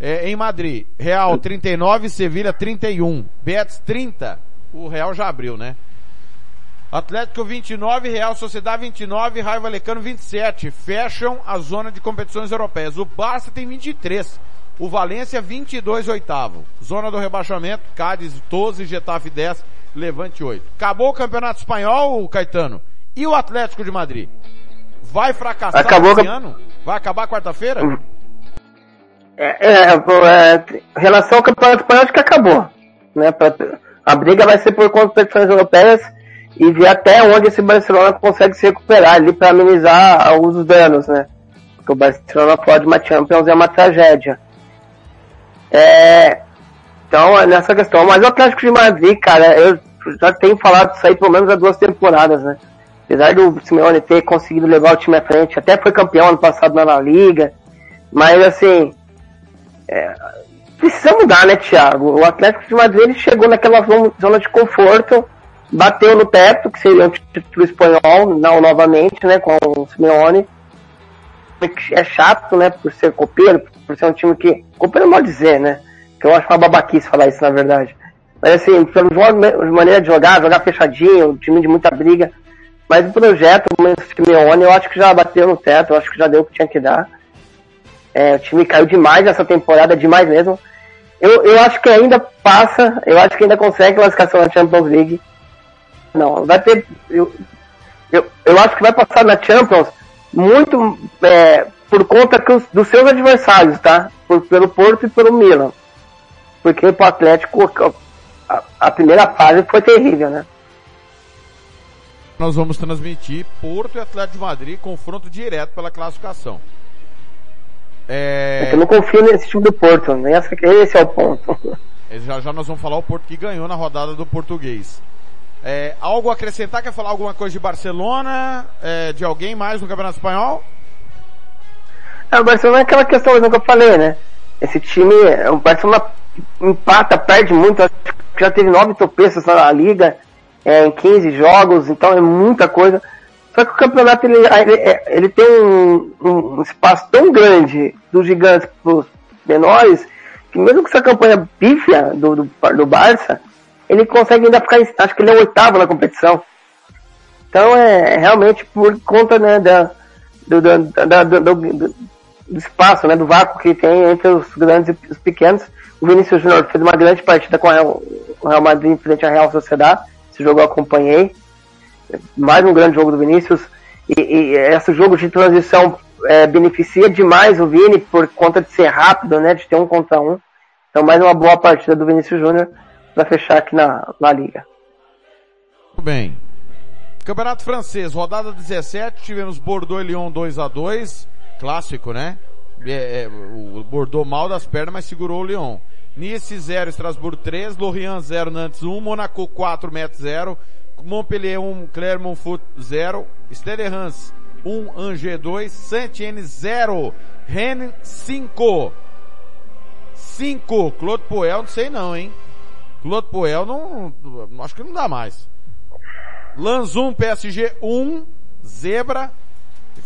É, em Madrid, Real 39, Sevilha 31, Betis 30. O Real já abriu, né? Atlético 29, Real Sociedade 29, Raio Valecano 27. Fecham a zona de competições europeias. O Barça tem 23. O Valência 22 oitavo. Zona do rebaixamento, Cádiz 12, Getafe 10, Levante 8. Acabou o Campeonato Espanhol, Caetano. E o Atlético de Madrid? Vai fracassar Acabou esse ano? Vai acabar quarta-feira? É, é, pô, é, em relação ao campeonato espanhol, acho que acabou. Né? Pra- a briga vai ser por competições europeias e ver até onde esse Barcelona consegue se recuperar ali para amenizar alguns danos, né? Porque o Barcelona fora de uma Champions é uma tragédia. É, então, é nessa questão. Mas o Atlético de Madrid, cara, eu já tenho falado isso aí pelo menos há duas temporadas, né? Apesar do Simeone ter conseguido levar o time à frente, até foi campeão ano passado na La Liga, mas assim, é, precisa mudar, né, Thiago? O Atlético de Madrid ele chegou naquela zona de conforto, bateu no teto, que seria um título espanhol, não novamente, né, com o Simeone. É chato, né, por ser copeiro, por ser um time que. É mal dizer, né? Que eu acho uma babaquice falar isso, na verdade. Mas assim, pelo jogo, maneira de jogar, jogar fechadinho, um time de muita briga. Mas o projeto, o Simeone, eu acho que já bateu no teto, eu acho que já deu o que tinha que dar. É, o time caiu demais essa temporada, demais mesmo. Eu, eu acho que ainda passa, eu acho que ainda consegue classificação na Champions League. Não, vai ter. Eu, eu, eu acho que vai passar na Champions muito é, por conta os- dos seus adversários, tá? Por, pelo Porto e pelo Milan. Porque pro Atlético a, a primeira fase foi terrível, né? Nós vamos transmitir Porto e Atlético de Madrid, confronto direto pela classificação. É que eu não confio nesse time do Porto, né? Esse, esse é o ponto. É, Já já nós vamos falar o Porto que ganhou na rodada do português. É, algo a acrescentar? Quer falar alguma coisa de Barcelona? É, de alguém mais no Campeonato Espanhol? É, o Barcelona é aquela questão que eu falei, né? Esse time, o Barcelona empata, perde muito, já teve nove tropeços na Liga, é, em 15 jogos, então é muita coisa. Só que o campeonato ele, ele, é- ele tem um, um espaço tão grande dos gigantes para os menores, que mesmo com essa campanha pífia do, do, do Barça, ele consegue ainda ficar, acho que ele é o oitavo na competição. Então é realmente por conta né, da, do, da- da- do, do- espaço, né, do vácuo que tem entre os grandes e os pequenos. O Vinícius Júnior fez uma grande partida com o Real, Madrid frente à Real Sociedade. Esse jogo eu acompanhei. Mais um grande jogo do Vinícius. E, e esse jogo de transição é, beneficia demais o Vini por conta de ser rápido, né, de ter um contra um. Então mais uma boa partida do Vinícius Júnior para fechar aqui na, na liga. Muito bem. Campeonato Francês, rodada 17, tivemos Bordeaux e Lyon 2 a 2 Clássico, né? É, é, o Bordeaux mal das pernas, mas segurou o Lyon. Nice 0, Estrasburgo 3, Lorient 0, Nantes 1, Monaco 4, Metz 0, Montpellier 1, Clermont Foot 0, Stade Reims 1, Angers 2, Saint-Étienne 0, Rennes 5. 5, Claude Puel, não sei não, hein? Claude Puel não, acho que não dá mais. Lans 1, PSG 1, Zebra,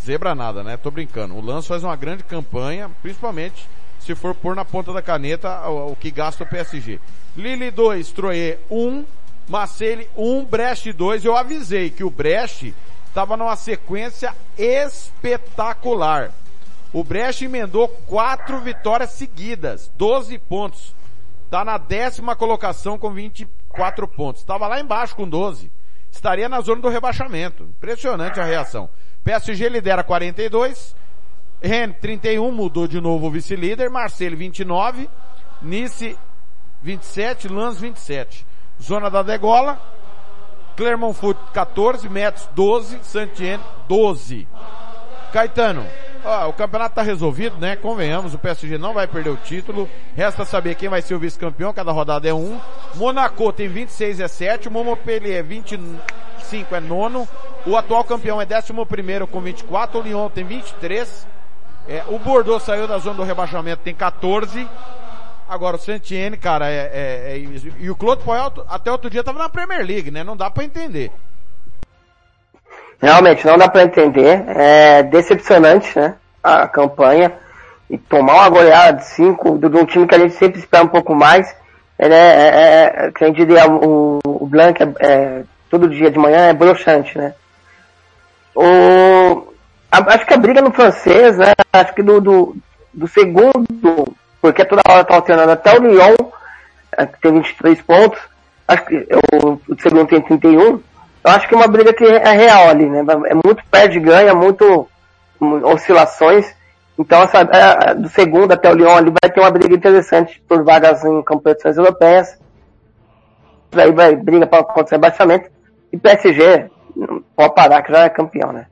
Zebra nada, né? Tô brincando. O Lans faz uma grande campanha, principalmente se for pôr na ponta da caneta o, o que gasta o PSG. Lille 2, Troyer 1, Marseille 1, Brest 2. Eu avisei que o Brest estava numa sequência espetacular. O Brecht emendou quatro vitórias seguidas, 12 pontos. Está na décima colocação com 24 pontos. Estava lá embaixo com 12. Estaria na zona do rebaixamento. Impressionante a reação. PSG lidera 42. Rennes 31, mudou de novo o vice-líder. Marseille 29. Nice 27. Lens 27. Zona da degola. Clermont Foot 14. Metz 12. Saint-Étienne 12. Caetano, ó, o campeonato tá resolvido, né? Convenhamos, o PSG não vai perder o título. Resta saber quem vai ser o vice-campeão, cada rodada é um. Monaco tem 26 é sétimo, Montpellier 25 é nono. O atual campeão é décimo primeiro com 24, o Lyon tem 23. É, o Bordeaux saiu da zona do rebaixamento, tem 14. Agora o Saint-Étienne, cara, é, é, é, e o Claude Poel até outro dia tava na Premier League, né? Não dá pra entender. Realmente, não dá para entender. É decepcionante, né? A campanha. E tomar uma goleada de 5 de um time que a gente sempre espera um pouco mais. Né, é, é, a gente o, o Blanc é, é, todo dia de manhã é broxante, né? O, a, acho que a briga no francês, né? Acho que do, do, do segundo, porque toda hora tá alternando até o Lyon, é, que tem 23 pontos. Acho que o, o segundo tem 31 eu acho que é uma briga que é real ali, né? É muito perde ganha, muito oscilações. Então, essa, é, do segundo até o Lyon ali vai ter uma briga interessante por vagas em competições europeias. Aí vai briga para contra rebaixamento. E PSG pode parar que já é campeão, né?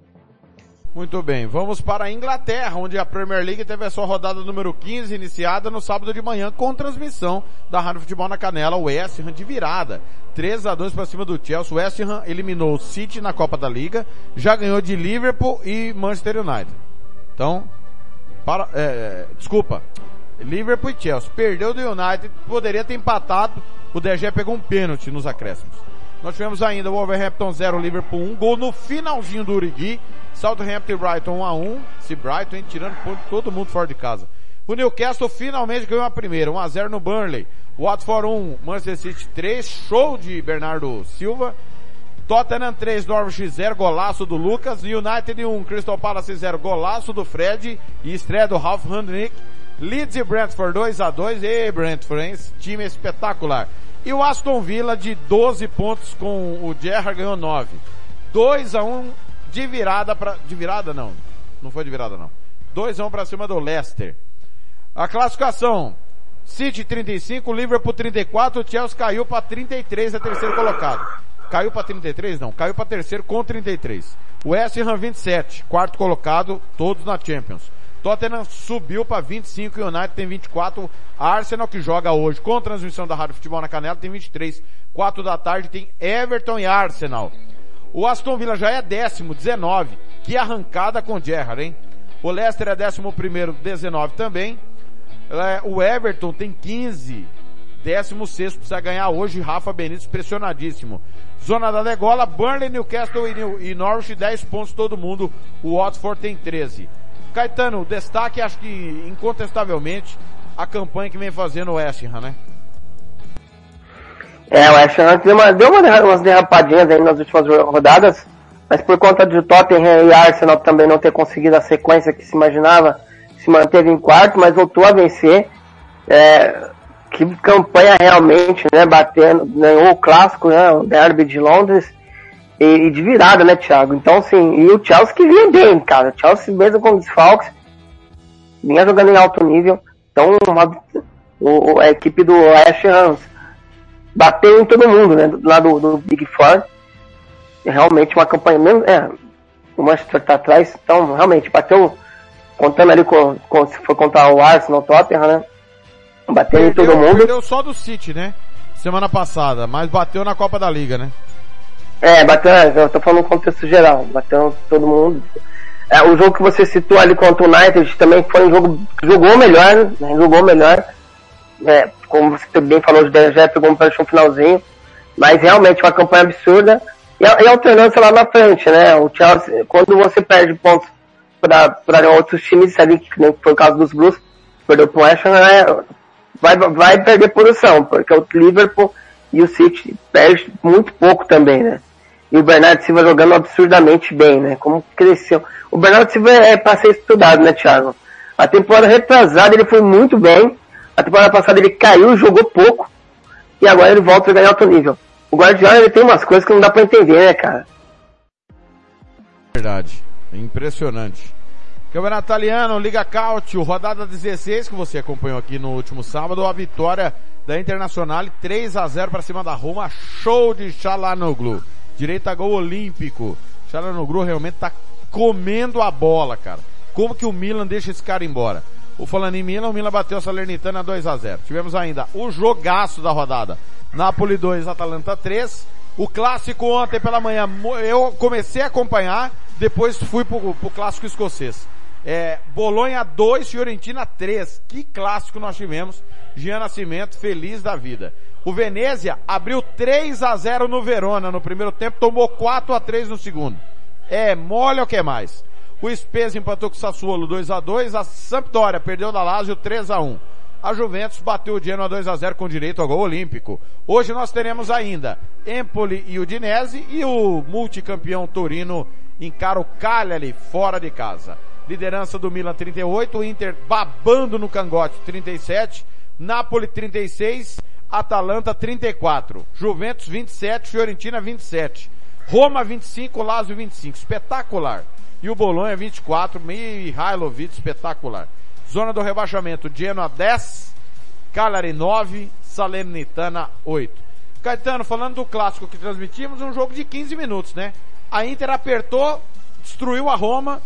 Muito bem, vamos para a Inglaterra, onde a Premier League teve a sua rodada número 15 iniciada no sábado de manhã com transmissão da Rádio Futebol na Canela, o West Ham de virada. 3 a 2 para cima do Chelsea. O West Ham eliminou o City na Copa da Liga, já ganhou de Liverpool e Manchester United. Então, para, é, desculpa, Liverpool e Chelsea. Perdeu do United, poderia ter empatado, o DG pegou um pênalti nos acréscimos. Nós tivemos ainda o Wolverhampton 0, Liverpool 1, gol no finalzinho do Urigui. Southampton e Brighton 1 a 1. Se Brighton, hein, tirando todo mundo fora de casa. O Newcastle finalmente ganhou a primeira, 1 a 0 no Burnley. Watford 1, Manchester City 3, show de Bernardo Silva. Tottenham 3, Norwich 0, golaço do Lucas. United 1, Crystal Palace 0, golaço do Fred e estreia do Ralph Hendrick. Leeds e Brentford 2 a 2 E Brentford, hein? Time é espetacular. E o Aston Villa de 12 pontos com o Gerrard ganhou 9. 2 a 1 de virada para de virada não. Não foi de virada não. 2 a 1 para cima do Leicester. A classificação City 35, Liverpool 34, o Chelsea caiu para 33, é terceiro colocado. Caiu para 33? Não, caiu para terceiro com 33. West Ham 27, quarto colocado, todos na Champions. Tottenham subiu para 25 e o United tem 24. Arsenal que joga hoje com transmissão da Rádio Futebol na Canela tem 23. 4 da tarde tem Everton e Arsenal. O Aston Villa já é décimo, 19. Que arrancada com Gerrard, hein? O Leicester é décimo primeiro, 19 também. É, o Everton tem 15. Décimo sexto, precisa ganhar hoje. Rafa Benítez pressionadíssimo. Zona da degola, Burnley, Newcastle e, e Norwich 10 pontos todo mundo. O Watford tem 13. Caetano, destaque acho que incontestavelmente a campanha que vem fazendo o West Ham, né? É, o West Ham deu, uma, deu uma, umas derrapadinhas aí nas últimas rodadas, mas por conta de Tottenham e Arsenal também não ter conseguido a sequência que se imaginava, se manteve em quarto, mas voltou a vencer. É, que campanha realmente, né? Batendo, ganhou o clássico, né? O Derby de Londres. E, de virada, né, Thiago? Então, assim, e o Chelsea que vinha bem, cara. O Chelsea mesmo com desfalques, vinha jogando em alto nível. Então, uma, o, a equipe do West Ham bateu em todo mundo, né? Lá do, do Big Four. Realmente uma campanha mesmo. É, o Manchester tá atrás, então realmente bateu, contando ali com, com se for contar o Arsenal, Tottenham, né? Bateu perdeu, em todo mundo. Perdeu só do City, né? Semana passada, mas bateu na Copa da Liga, né? É, bateu, eu tô falando no contexto geral, bateu todo mundo. É, o jogo que você citou ali contra o United também foi um jogo que jogou melhor, né? Jogou melhor. É, como você bem falou, o já pegou um pênalti no finalzinho. Mas realmente uma campanha absurda. E a, e a alternância lá na frente, né? O Chelsea, quando você perde pontos para outros times ali, que nem foi o caso dos Blues, Perdeu pro West Ham, é, vai, vai perder posição, porque o Liverpool e o City perde muito pouco também, né? E o Bernardo Silva jogando absurdamente bem, né? Como cresceu. O Bernardo Silva é para ser estudado, né, Thiago? A temporada retrasada ele foi muito bem. A temporada passada ele caiu, jogou pouco. E agora ele volta a ganhar alto nível. O Guardiola ele tem umas coisas que não dá pra entender, né, cara? Verdade. É impressionante. Campeonato Italiano, Liga Cautio, rodada 16 que você acompanhou aqui no último sábado, a vitória da Internacional 3 a 0 para cima da Roma, show de Chalanoglu. Direita gol olímpico. Chalanoglu realmente tá comendo a bola, cara. Como que o Milan deixa esse cara embora? O falando em Milan, o Milan bateu a Salernitana 2 a 0. Tivemos ainda o jogaço da rodada. Napoli 2, Atalanta 3. O clássico ontem pela manhã, eu comecei a acompanhar, depois fui pro, pro clássico escocês. É, Bolonha 2, Fiorentina 3. Que clássico nós tivemos. Gian Nascimento, feliz da vida. O Venezia abriu 3 a 0 no Verona no primeiro tempo, tomou 4 a 3 no segundo. É, mole o que mais. O Spezia empatou com o Sassuolo 2 a 2 a Sampdoria perdeu da Lazio 3 a 1 A Juventus bateu o Genoa 2 a 0 com direito ao gol olímpico. Hoje nós teremos ainda Empoli e Udinese e o multicampeão Torino encara o Cagliari fora de casa. Liderança do Milan 38, o Inter babando no cangote 37, Napoli 36, Atalanta 34, Juventus 27, Fiorentina 27, Roma 25, Lazio 25, espetacular. E o Bolonha 24, Mihailovic, espetacular. Zona do rebaixamento, Genoa 10, Cagliari 9, Salernitana 8. Caetano, falando do clássico que transmitimos, um jogo de 15 minutos, né? A Inter apertou, destruiu a Roma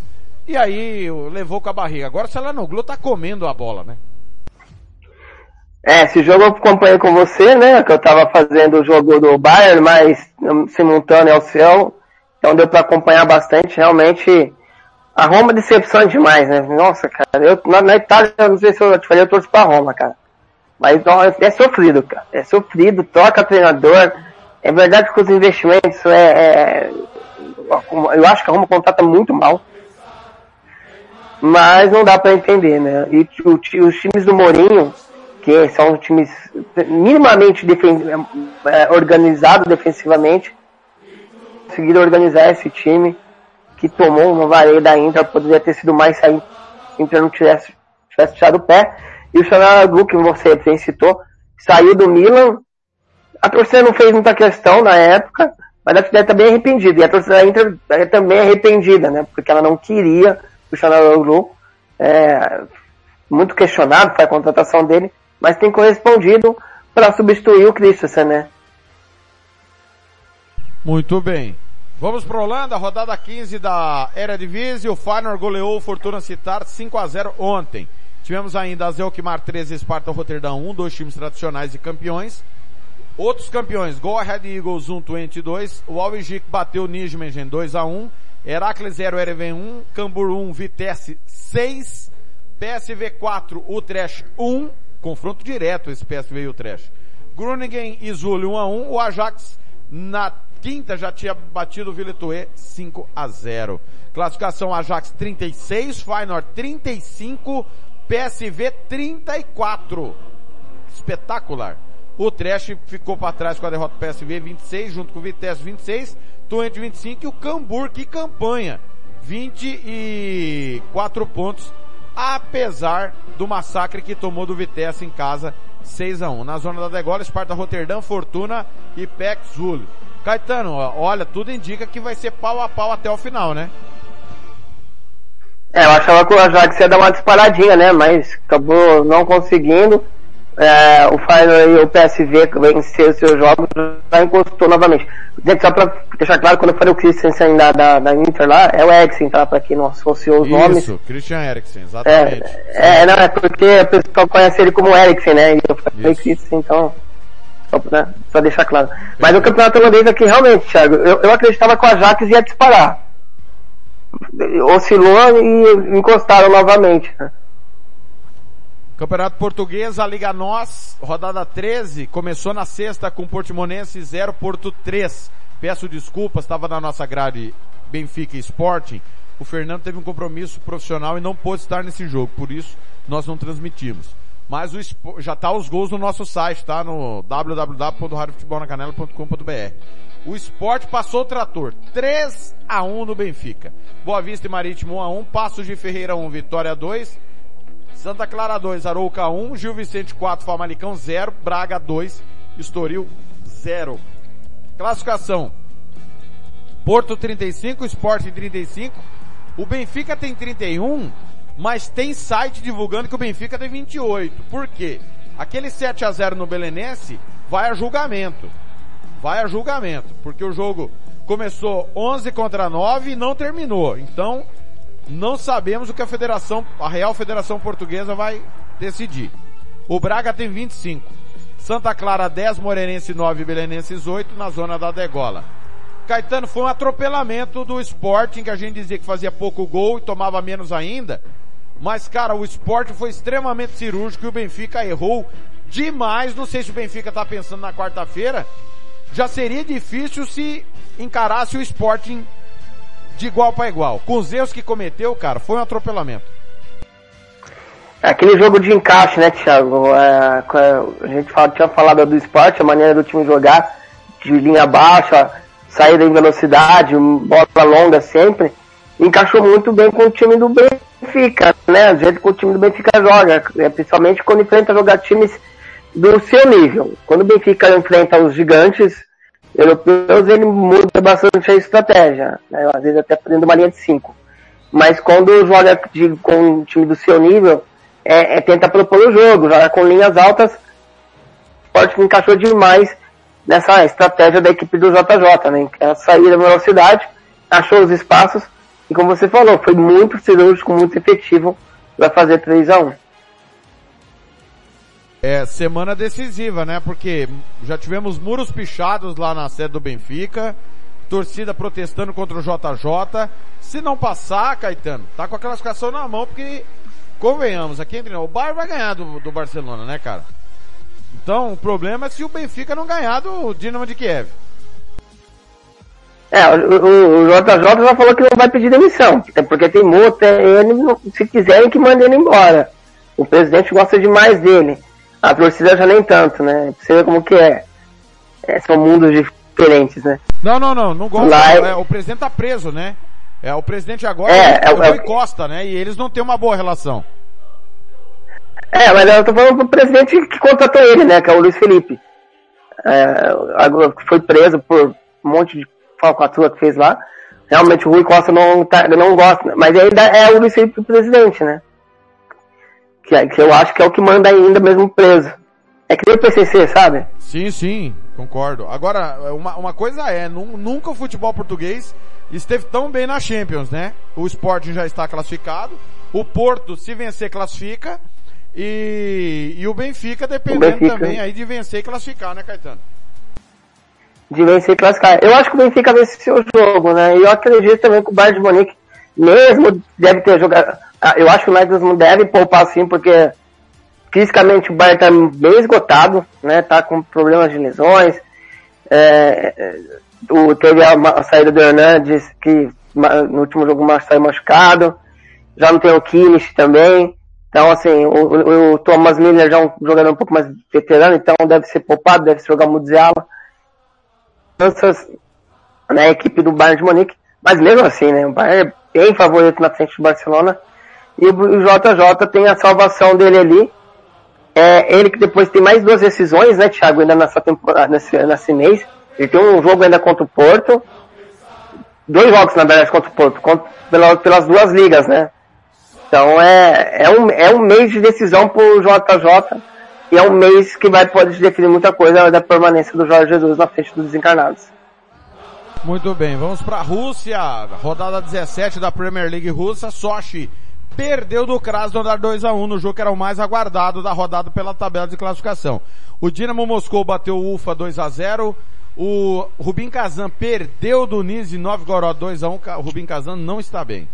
e aí levou com a barriga. Agora o Salanoglu tá comendo a bola, né? É, esse jogo eu acompanhei com você, né? Que eu tava fazendo o jogo do Bayern, mas hum, simultâneo ao seu. Então deu pra acompanhar bastante. Realmente, a Roma decepciona demais, né? Nossa, cara. Eu, na, na Itália, eu não sei se eu te falei, eu torço pra Roma, cara. Mas ó, é sofrido, cara. É sofrido, troca treinador. É verdade que os investimentos é, é- eu acho que a Roma contrata muito mal. Mas não dá pra entender, né? E o os times do Mourinho, que são times minimamente defen é, organizados defensivamente, conseguiram organizar esse time que tomou uma vareia da Inter, poderia ter sido mais se a Inter não tivesse, tivesse tirado o pé. E o Xanadu, que você bem citou, saiu do Milan. A torcida não fez muita questão na época, mas a torcida está bem arrependida. E a torcida da Inter é também arrependida, né? Porque ela não queria o Xanadu. É, muito questionado foi a contratação dele, mas tem correspondido para substituir o Christensen, né? Muito bem. Vamos para Holanda, rodada 15 da Eredivisie. O Feyenoord goleou o Fortuna Citar 5 a 0 ontem. Tivemos ainda a Zelkmar 13 Sparta Rotterdam 1, dois times tradicionais e campeões. Outros campeões, Go Ahead Eagles 1, 22. O Alvijik bateu o Nijmegen 2 a 1. Heracles 0, Ereven 1. Cambur 1, Vitesse 6. PSV 4, Utrecht 1. Confronto direto esse PSV e Utrecht. Groningen e Zul 1 a 1. O Ajax na quinta já tinha batido o Villetoe 5 a 0. Classificação Ajax 36, Feyenoord 35, PSV 34. Espetacular. O Trash ficou para trás com a derrota do PSV 26, junto com o Vitesse 26, Twente 25 e o Cambur, que campanha. 24 pontos, apesar do massacre que tomou do Vitesse em casa 6 a 1 Na zona da degola, Sparta Rotterdam, Fortuna e PEC Zul. Caetano, olha, tudo indica que vai ser pau a pau até o final, né? É, eu achava que o Ajax ia dar uma disparadinha, né? Mas acabou não conseguindo. É, o e o PSV que venceram os seus jogos já encostou novamente. Só pra deixar claro, quando eu falei o Christensen da, da, da Inter lá, é o Eriksen, tá? Pra quem não associou os nomes. Isso, Christian Eriksen, exatamente. É, é, não, é porque o pessoal conhece ele como Eriksen, né? E eu falei Christensen, então. Só né, deixar claro. Mas o campeonato holandês aqui, realmente, Thiago, eu, eu acreditava que o Ajax ia disparar. Oscilou e encostaram novamente, né? Campeonato Português, a Liga Nós, rodada 13, começou na sexta com Portimonense 0, Porto 3. Peço desculpas, estava na nossa grade Benfica e Sporting. O Fernando teve um compromisso profissional e não pôde estar nesse jogo, por isso nós não transmitimos. Mas o já tá os gols no nosso site, tá? No www.radiofutebolnacanela.com.br. O esporte passou o trator. 3 a 1 no Benfica. Boa Vista e Marítimo 1 a 1, Passos de Ferreira 1, Vitória 2, Santa Clara 2, Arouca 1, Gil Vicente 4, Famalicão 0, Braga 2, Estoril 0. Classificação. Porto 35, Sport 35. O Benfica tem 31, mas tem site divulgando que o Benfica tem 28. Por quê? Aquele 7 a 0 no Belenense vai a julgamento. Vai a julgamento, porque o jogo começou 11 contra 9 e não terminou. Então, não sabemos o que a Federação, a Real Federação Portuguesa vai decidir. O Braga tem 25. Santa Clara 10, Moreirense 9, Belenenses 8 na zona da degola. Caetano, foi um atropelamento do Sporting, que a gente dizia que fazia pouco gol e tomava menos ainda. Mas, cara, o Sporting foi extremamente cirúrgico e o Benfica errou demais. Não sei se o Benfica tá pensando na quarta-feira. Já seria difícil se encarasse o Sporting de igual para igual. Com os erros que cometeu, cara, foi um atropelamento. É Aquele jogo de encaixe, né, Thiago? É, a gente fala- tinha falado do esporte, a maneira do time jogar, de linha baixa, saída em velocidade, bola longa sempre, encaixou muito bem com o time do Benfica, né? Do jeito que o time do Benfica joga, é, principalmente quando enfrenta jogar times do seu nível. Quando o Benfica enfrenta os gigantes europeus, ele muda bastante a estratégia, né? Às vezes até fazendo uma linha de cinco. Mas quando joga de- com um time do seu nível, é, é tenta propor o jogo, joga com linhas altas, o Sport encaixou demais nessa estratégia da equipe do JJ, né? A saída da velocidade, achou os espaços, e como você falou, foi muito cirúrgico, muito efetivo para fazer 3 a 1 É semana decisiva, né? Porque já tivemos muros pichados lá na sede do Benfica, torcida protestando contra o JJ. Se não passar, Caetano, tá com a classificação na mão, porque, convenhamos, aqui entre nós, o Bayern vai ganhar do, do Barcelona, né, cara? Então, o problema é se o Benfica não ganhar do Dinamo de Kiev. É, o, o- o JJ já falou que não vai pedir demissão, porque tem multa, ele, se quiserem que mandem ele embora. O presidente gosta demais dele. A torcida já nem tanto, né? Você vê como que é. É, são mundos diferentes, né? Não, não, não, não gosta. Lá É, é- o presidente tá preso, né? É, o presidente agora É, é, é o é o- Rui Costa, né? E eles não têm uma boa relação. É, mas eu tô falando pro presidente que contratou ele, né? Que é o Luiz Felipe. Agora foi preso por um monte de falcatrua que fez lá. Realmente o Rui Costa não, tá, não gosta, mas ainda é o Luiz Felipe o presidente, né? Que, é- que eu acho que é o que manda ainda mesmo preso. É que nem o PCC, sabe? Sim, sim, concordo. Agora, uma, uma coisa é, nu- nunca o futebol português esteve tão bem na Champions, né? O Sporting já está classificado, o Porto, se vencer, classifica, e, e o Benfica dependendo Benfica. também aí de vencer e classificar, né, Caetano? de vencer e classificar. Eu acho que o Benfica venceu o jogo, né? E eu acredito também que o Bayern de Munique, mesmo deve ter jogado. Ah, Eu acho que o Leipzig não deve poupar assim, porque fisicamente o Bayern tá bem esgotado, né? Tá com problemas de lesões. É, é, o, teve a, a saída do Hernandes, que no último jogo saiu machucado. Já não tem o Kimmich também. Então, assim, o, o- o Thomas Miller já é um jogador um pouco mais veterano, então deve ser poupado, deve jogar Mudziala mudanças na equipe do Bayern de Munique, mas mesmo assim, né, o Bayern é bem favorito na frente do Barcelona, e o JJ tem a salvação dele ali, é, ele que depois tem mais duas decisões, né, Thiago, ainda nessa temporada, nesse, nesse mês, ele tem um jogo ainda contra o Porto, dois jogos, na verdade, contra o Porto, contra, pela- pelas duas ligas, né, então é, é, um, é um mês de decisão pro JJ, e é um mês que vai pode definir muita coisa da permanência do Jorge Jesus na frente dos desencarnados. Muito bem, vamos para a Rússia, rodada 17 da Premier League russa, Sochi perdeu do Krasnodar 2 a 1 no jogo que era o mais aguardado da rodada pela tabela de classificação. O Dinamo Moscou bateu o Ufa 2 a 0 o Rubin Kazan perdeu do Nizhny Novgorod 2 a 1 o Rubin Kazan não está bem.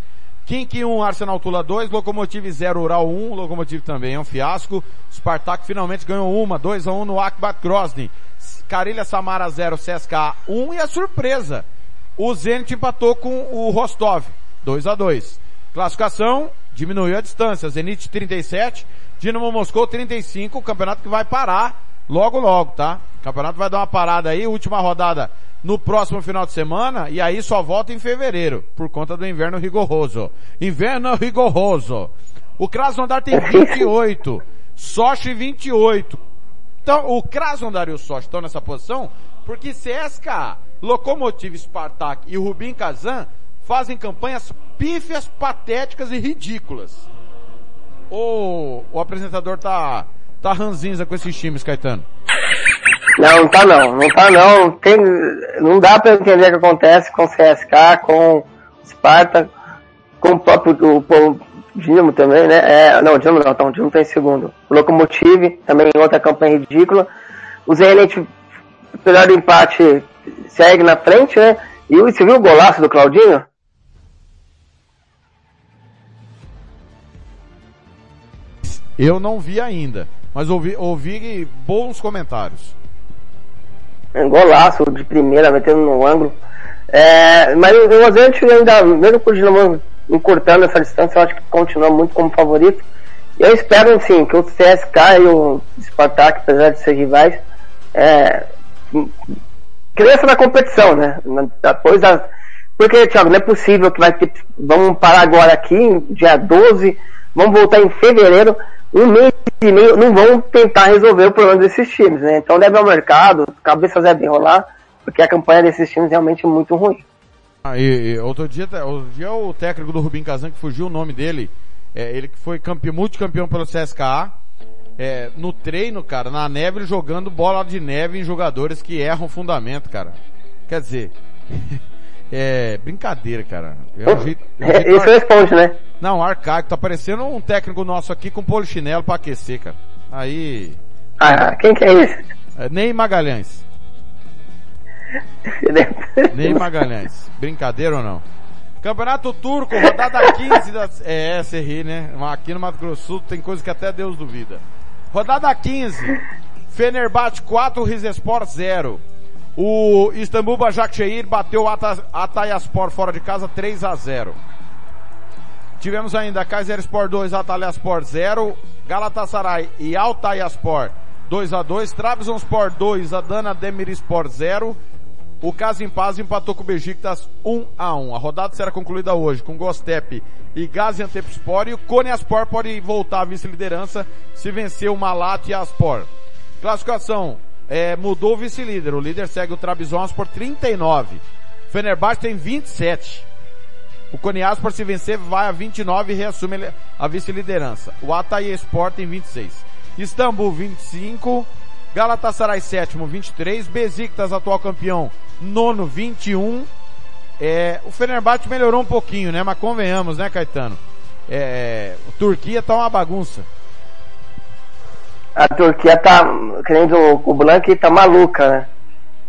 Kink 1, Arsenal Tula 2, Lokomotiv 0, Ural 1, Lokomotiv também é um fiasco. Spartak finalmente ganhou uma, 2 a 1 no Akbat Grozny. Karelia Samara 0, CSKA 1 e a surpresa. O Zenit empatou com o Rostov, 2 a 2 Classificação, Diminuiu a distância. Zenit 37, Dinamo Moscou 35, o campeonato que vai parar logo logo, tá? O campeonato vai dar uma parada aí, última rodada no próximo final de semana, e aí só volta em fevereiro, por conta do inverno rigoroso. Inverno rigoroso. O Krasnodar tem 28, Sochi 28. Então, o Krasnodar e o Sochi estão nessa posição porque CSKA, Lokomotiv Spartak e o Rubin Kazan fazem campanhas pífias, patéticas e ridículas. O, o apresentador tá, tá ranzinza com esses times, Caetano. Não, não tá não, não tá não. Tem, não dá pra entender o que acontece com o CSK, com o Sparta, com o próprio o, o Dinamo também, né? É, não, o Dinamo não, tá, o Dinamo tá em segundo. O Lokomotiv, também outra campanha ridícula. O Zenit, apesar do empate, segue na frente, né? E você viu o golaço do Claudinho? Eu não vi ainda, mas ouvi, ouvi bons comentários. Golaço de primeira, metendo no ângulo. É, mas o Zenit ainda, mesmo com o Dinamo encurtando essa distância, eu acho que continua muito como favorito. E eu espero, assim, que o CSK e o Spartak, apesar de ser rivais, é, cresça na competição, né? Depois da, porque, Thiago, não é possível que vai ter, vamos parar agora aqui, dia 12, vamos voltar em fevereiro, um mês e meio, não vão tentar resolver o problema desses times, né? Então deve ao mercado, cabeças devem rolar, porque a campanha desses times é realmente muito ruim. Ah, e, e outro dia, outro dia o técnico do Rubim Kazan, que fugiu o nome dele, é, ele que foi campeão, multicampeão pelo CSKA, é, no treino, cara, na neve, ele jogando bola de neve em jogadores que erram fundamento, cara. Quer dizer, é brincadeira, cara. É um jeito, é um jeito Isso responde, né? Não, arcaico. Tá parecendo um técnico nosso aqui com polichinelo pra aquecer, cara. Aí... Ah, quem que é esse? É, Ney Magalhães. Ney Magalhães. Brincadeira ou não? Campeonato Turco, rodada 15 da... É, você ri, né? Aqui no Mato Grosso Sul tem coisa que até Deus duvida. Rodada 15. Fenerbahçe 4, Rizespor 0. O Istambul Başakşehir bateu o Ata- Atayaspor fora de casa 3 a 0. Tivemos ainda Kayserispor 2, Atalyaspor 0, Galatasaray e Altayaspor 2 a 2, Trabzonspor 2, Adana Demirspor 0. O Kasimpaz empatou com o Besiktas 1 a 1. A rodada será concluída hoje com Gostep e Gaziantepspor e o Konyaspor pode voltar à vice-liderança se vencer o Malat Aspor. Classificação, é, mudou o vice-líder. O líder segue o Trabzonspor 39. Fenerbahçe tem 27. O Konyaspor se vencer vai a 29 e reassume a vice-liderança. O Atayaspor tem 26. Istambul 25. Galatasaray sétimo 23. Besiktas atual campeão nono 21. É, o Fenerbahçe melhorou um pouquinho, né? Mas convenhamos, né, Caetano? É, o Turquia tá uma bagunça. A Turquia tá, querendo o Blank tá maluca, né?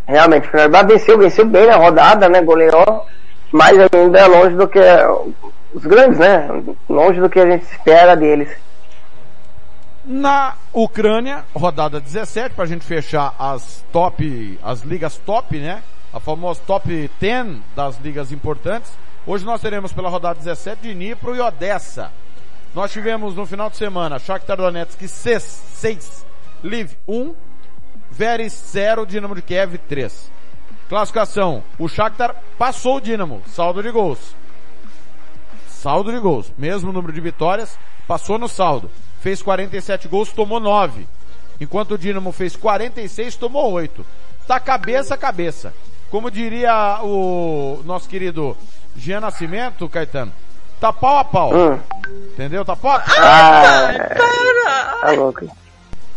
Realmente, o Fenerbahçe venceu, venceu bem na rodada, né? Goleou, mas ainda é longe do que os grandes, né? Longe do que a gente espera deles. Na Ucrânia, rodada 17, pra gente fechar as top, as ligas top, né? A famosa top 10 das ligas importantes. Hoje nós teremos pela rodada 17 de Dnipro e Odessa. Nós tivemos no final de semana Shakhtar Donetsk 6, 6 Liv 1, Veres 0, Dinamo de Kiev 3. Classificação, o Shakhtar passou o Dinamo, saldo de gols. Saldo de gols, mesmo número de vitórias, passou no saldo. Fez 47 gols, tomou 9. Enquanto o Dinamo fez 46, tomou 8. Tá cabeça a cabeça. Como diria o nosso querido Jean Nascimento, Caetano, tá pau a pau. Hum. Entendeu? Tá pau a pau. Ah, tá louco.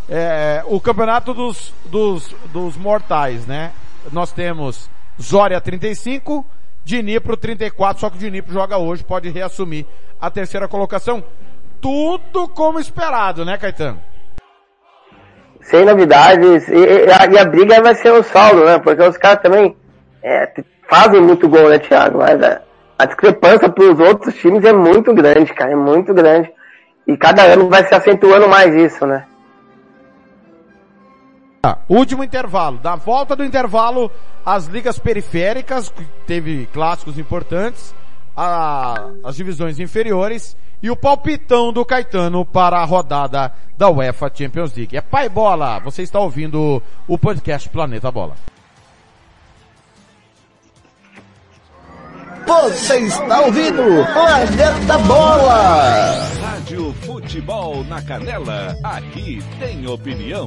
É, o campeonato dos, dos, dos mortais, né? Nós temos Zória 35, Dnipro 34, só que o Dnipro joga hoje, pode reassumir a terceira colocação. Tudo como esperado, né, Caetano? Sem novidades. E, a, e a briga vai ser o saldo, né? Porque os caras também é, fazem muito gol, né, Thiago? Mas a, a discrepância para os outros times é muito grande, cara. É muito grande. E cada ano vai se acentuando mais isso, né? Ah, último intervalo. Da volta do intervalo, as ligas periféricas, que teve clássicos importantes, a- as divisões inferiores e o palpitão do Caetano para a rodada da UEFA Champions League. É Pai Bola, você está ouvindo o podcast Planeta Bola. Você está ouvindo Planeta Bola. Rádio Futebol na Canela, aqui tem opinião.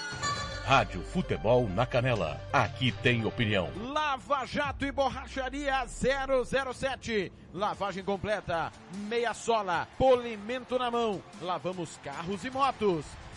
Rádio Futebol na Canela. Aqui tem opinião. Lava Jato e Borracharia 007. Lavagem completa, meia sola, polimento na mão. Lavamos carros e motos.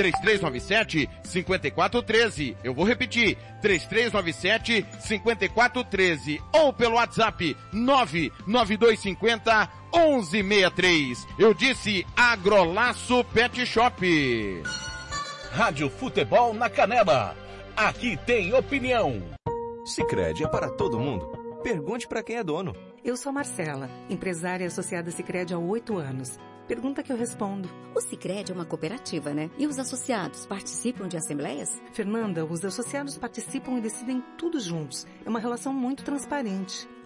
3397-5413. Eu vou repetir, 3397-5413. Ou pelo WhatsApp 99250-1163. Eu disse Agrolaço Pet Shop. Rádio Futebol na Canela. Aqui tem opinião. Sicredi é para todo mundo. Pergunte para quem é dono. Eu sou Marcela, empresária associada Sicredi há oito anos. Pergunta que eu respondo. O Sicredi é uma cooperativa, né? E os associados participam de assembleias? Fernanda, os associados participam e decidem tudo juntos. É uma relação muito transparente.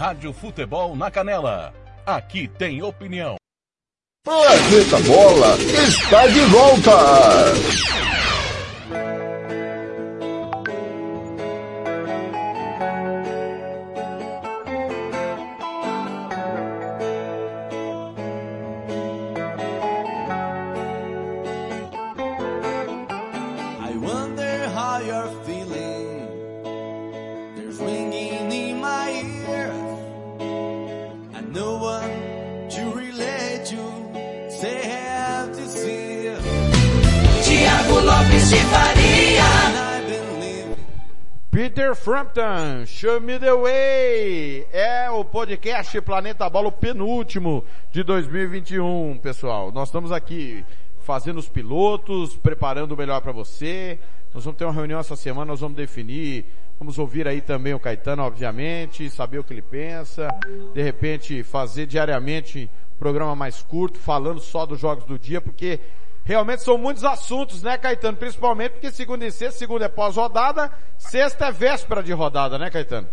Rádio Futebol na Canela. Aqui tem opinião. Planeta Bola está de volta. Frampton, Show Me The Way. É o podcast Planeta Bola, o penúltimo de 2021, pessoal. Nós estamos aqui fazendo os pilotos, preparando o melhor para você. Nós vamos ter uma reunião essa semana, nós vamos definir, vamos ouvir aí também o Caetano, obviamente, saber o que ele pensa. De repente, fazer diariamente um programa mais curto, falando só dos jogos do dia, porque Realmente são muitos assuntos, né, Caetano? Principalmente porque segunda e sexta, segunda é pós-rodada, sexta é véspera de rodada, né, Caetano?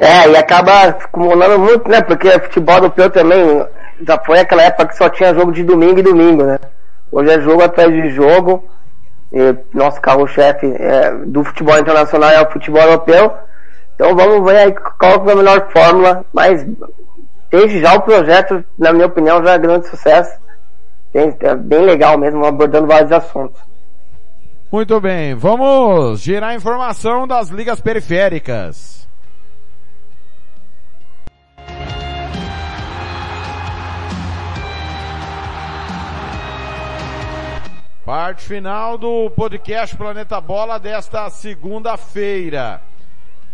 É, e acaba acumulando muito, né? Porque futebol europeu também já foi aquela época que só tinha jogo de domingo e domingo, né? Hoje é jogo atrás de jogo. E nosso carro-chefe é, do futebol internacional é o futebol europeu. Então vamos ver aí qual é a melhor fórmula. Mas desde já o projeto, na minha opinião, já é grande sucesso. É bem legal mesmo, abordando vários assuntos. Muito bem, vamos girar a informação das ligas periféricas. Parte final do podcast Planeta Bola desta segunda-feira.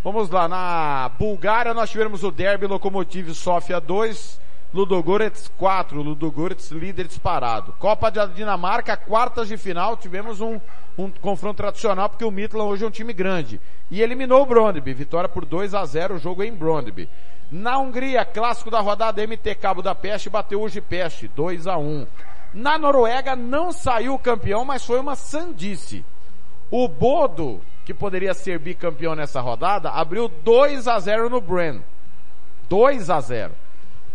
Vamos lá, na Bulgária nós tivemos o Derby Lokomotiv Sofia 2, Ludogorets 4, Ludogorets líder disparado. Copa da Dinamarca, quartas de final, tivemos um, um confronto tradicional porque o Midland hoje é um time grande. E eliminou o Brondby, vitória por 2 a 0 o jogo em Brondby. Na Hungria, clássico da rodada MTK Budapeste bateu o Gipeste, 2 a 1 Na Noruega não saiu campeão, mas foi uma sandice. O Bodo, que poderia ser bicampeão nessa rodada, abriu 2 a 0 no Bren. 2 a 0.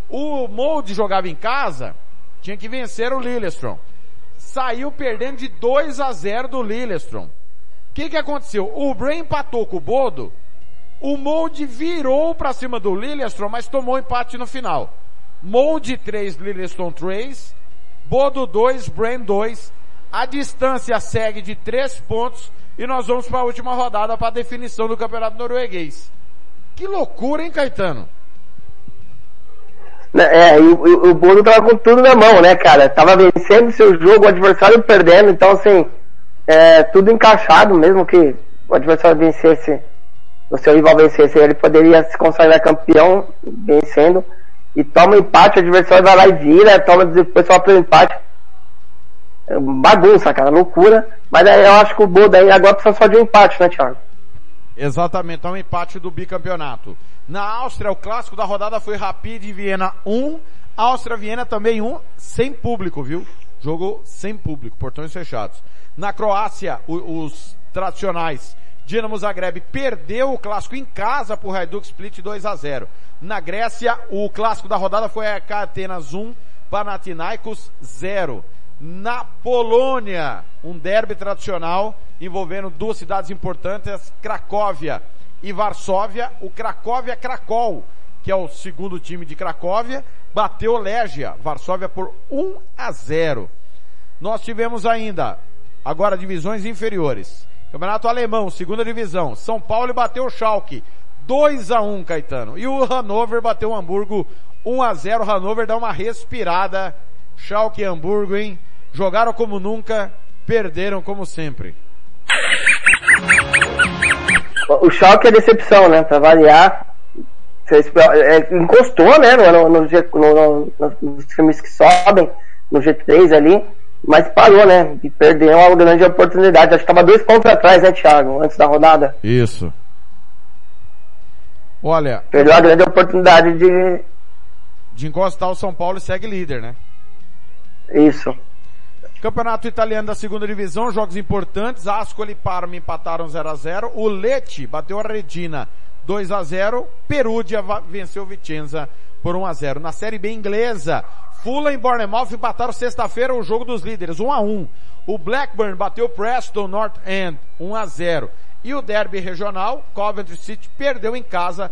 O Molde jogava em casa, tinha que vencer o Lillestrøm. Saiu perdendo de 2 a 0 do Lillestrøm. O que que aconteceu? O Bren empatou com o Bodo, o Molde virou para cima do Lillestrøm, mas tomou empate no final. Molde 3, Lillestrøm 3, Bodo 2, Bren 2. A distância segue de 3 pontos e nós vamos para a última rodada para a definição do campeonato norueguês. Que loucura, hein, Caetano? É, e o, o Bodo tava com tudo na mão, né, cara? Tava vencendo seu jogo, o adversário perdendo, então assim, é, tudo encaixado, mesmo que o adversário vencesse, o seu rival vencesse, ele poderia se consagrar campeão vencendo, e toma empate, o adversário vai lá e vira, toma depois só pelo empate. É bagunça, cara, loucura. Mas aí eu acho que o Bodo aí agora precisa só de um empate, né, Thiago? Exatamente, é um empate do bicampeonato. Na Áustria, o clássico da rodada foi Rapid Viena 1. Áustria-Viena também 1, sem público, viu? Jogo sem público, portões fechados. Na Croácia, o, os tradicionais Dinamo Zagreb perdeu o clássico em casa por Hajduk Split 2 a 0. Na Grécia, o clássico da rodada foi a Atenas 1, Panathinaikos 0. Na Polônia, um derby tradicional envolvendo duas cidades importantes, Cracóvia e Varsóvia. O Cracóvia Cracol, que é o segundo time de Cracóvia, bateu Legia, Varsóvia por 1 a 0. Nós tivemos ainda, agora divisões inferiores. Campeonato Alemão, segunda divisão. São Paulo bateu o Schalke, 2 a 1 Caetano. E o Hannover bateu o Hamburgo 1 a 0 Hannover dá uma respirada Schalke Hamburgo, hein? Jogaram como nunca, perderam como sempre. O Schalke é decepção, né? Pra variar. É, encostou, né? No, no, no, nos times que sobem, no G3 ali, mas parou, né? E perdeu uma grande oportunidade. Acho que estava dois pontos atrás, né, Thiago? Antes da rodada. Isso. Olha. Perdeu a grande oportunidade de. De encostar o São Paulo e segue líder, né? Isso. Campeonato Italiano da segunda divisão, jogos importantes. Ascoli e Parma empataram 0 a 0 O Lecce bateu a Redina 2 a 0 Perugia venceu Vicenza por 1 a 0 Na Série B inglesa, Fulham e Bournemouth empataram sexta-feira o jogo dos líderes, 1 a 1 O Blackburn bateu Preston North End 1 a 0 E o derby regional, Coventry City perdeu em casa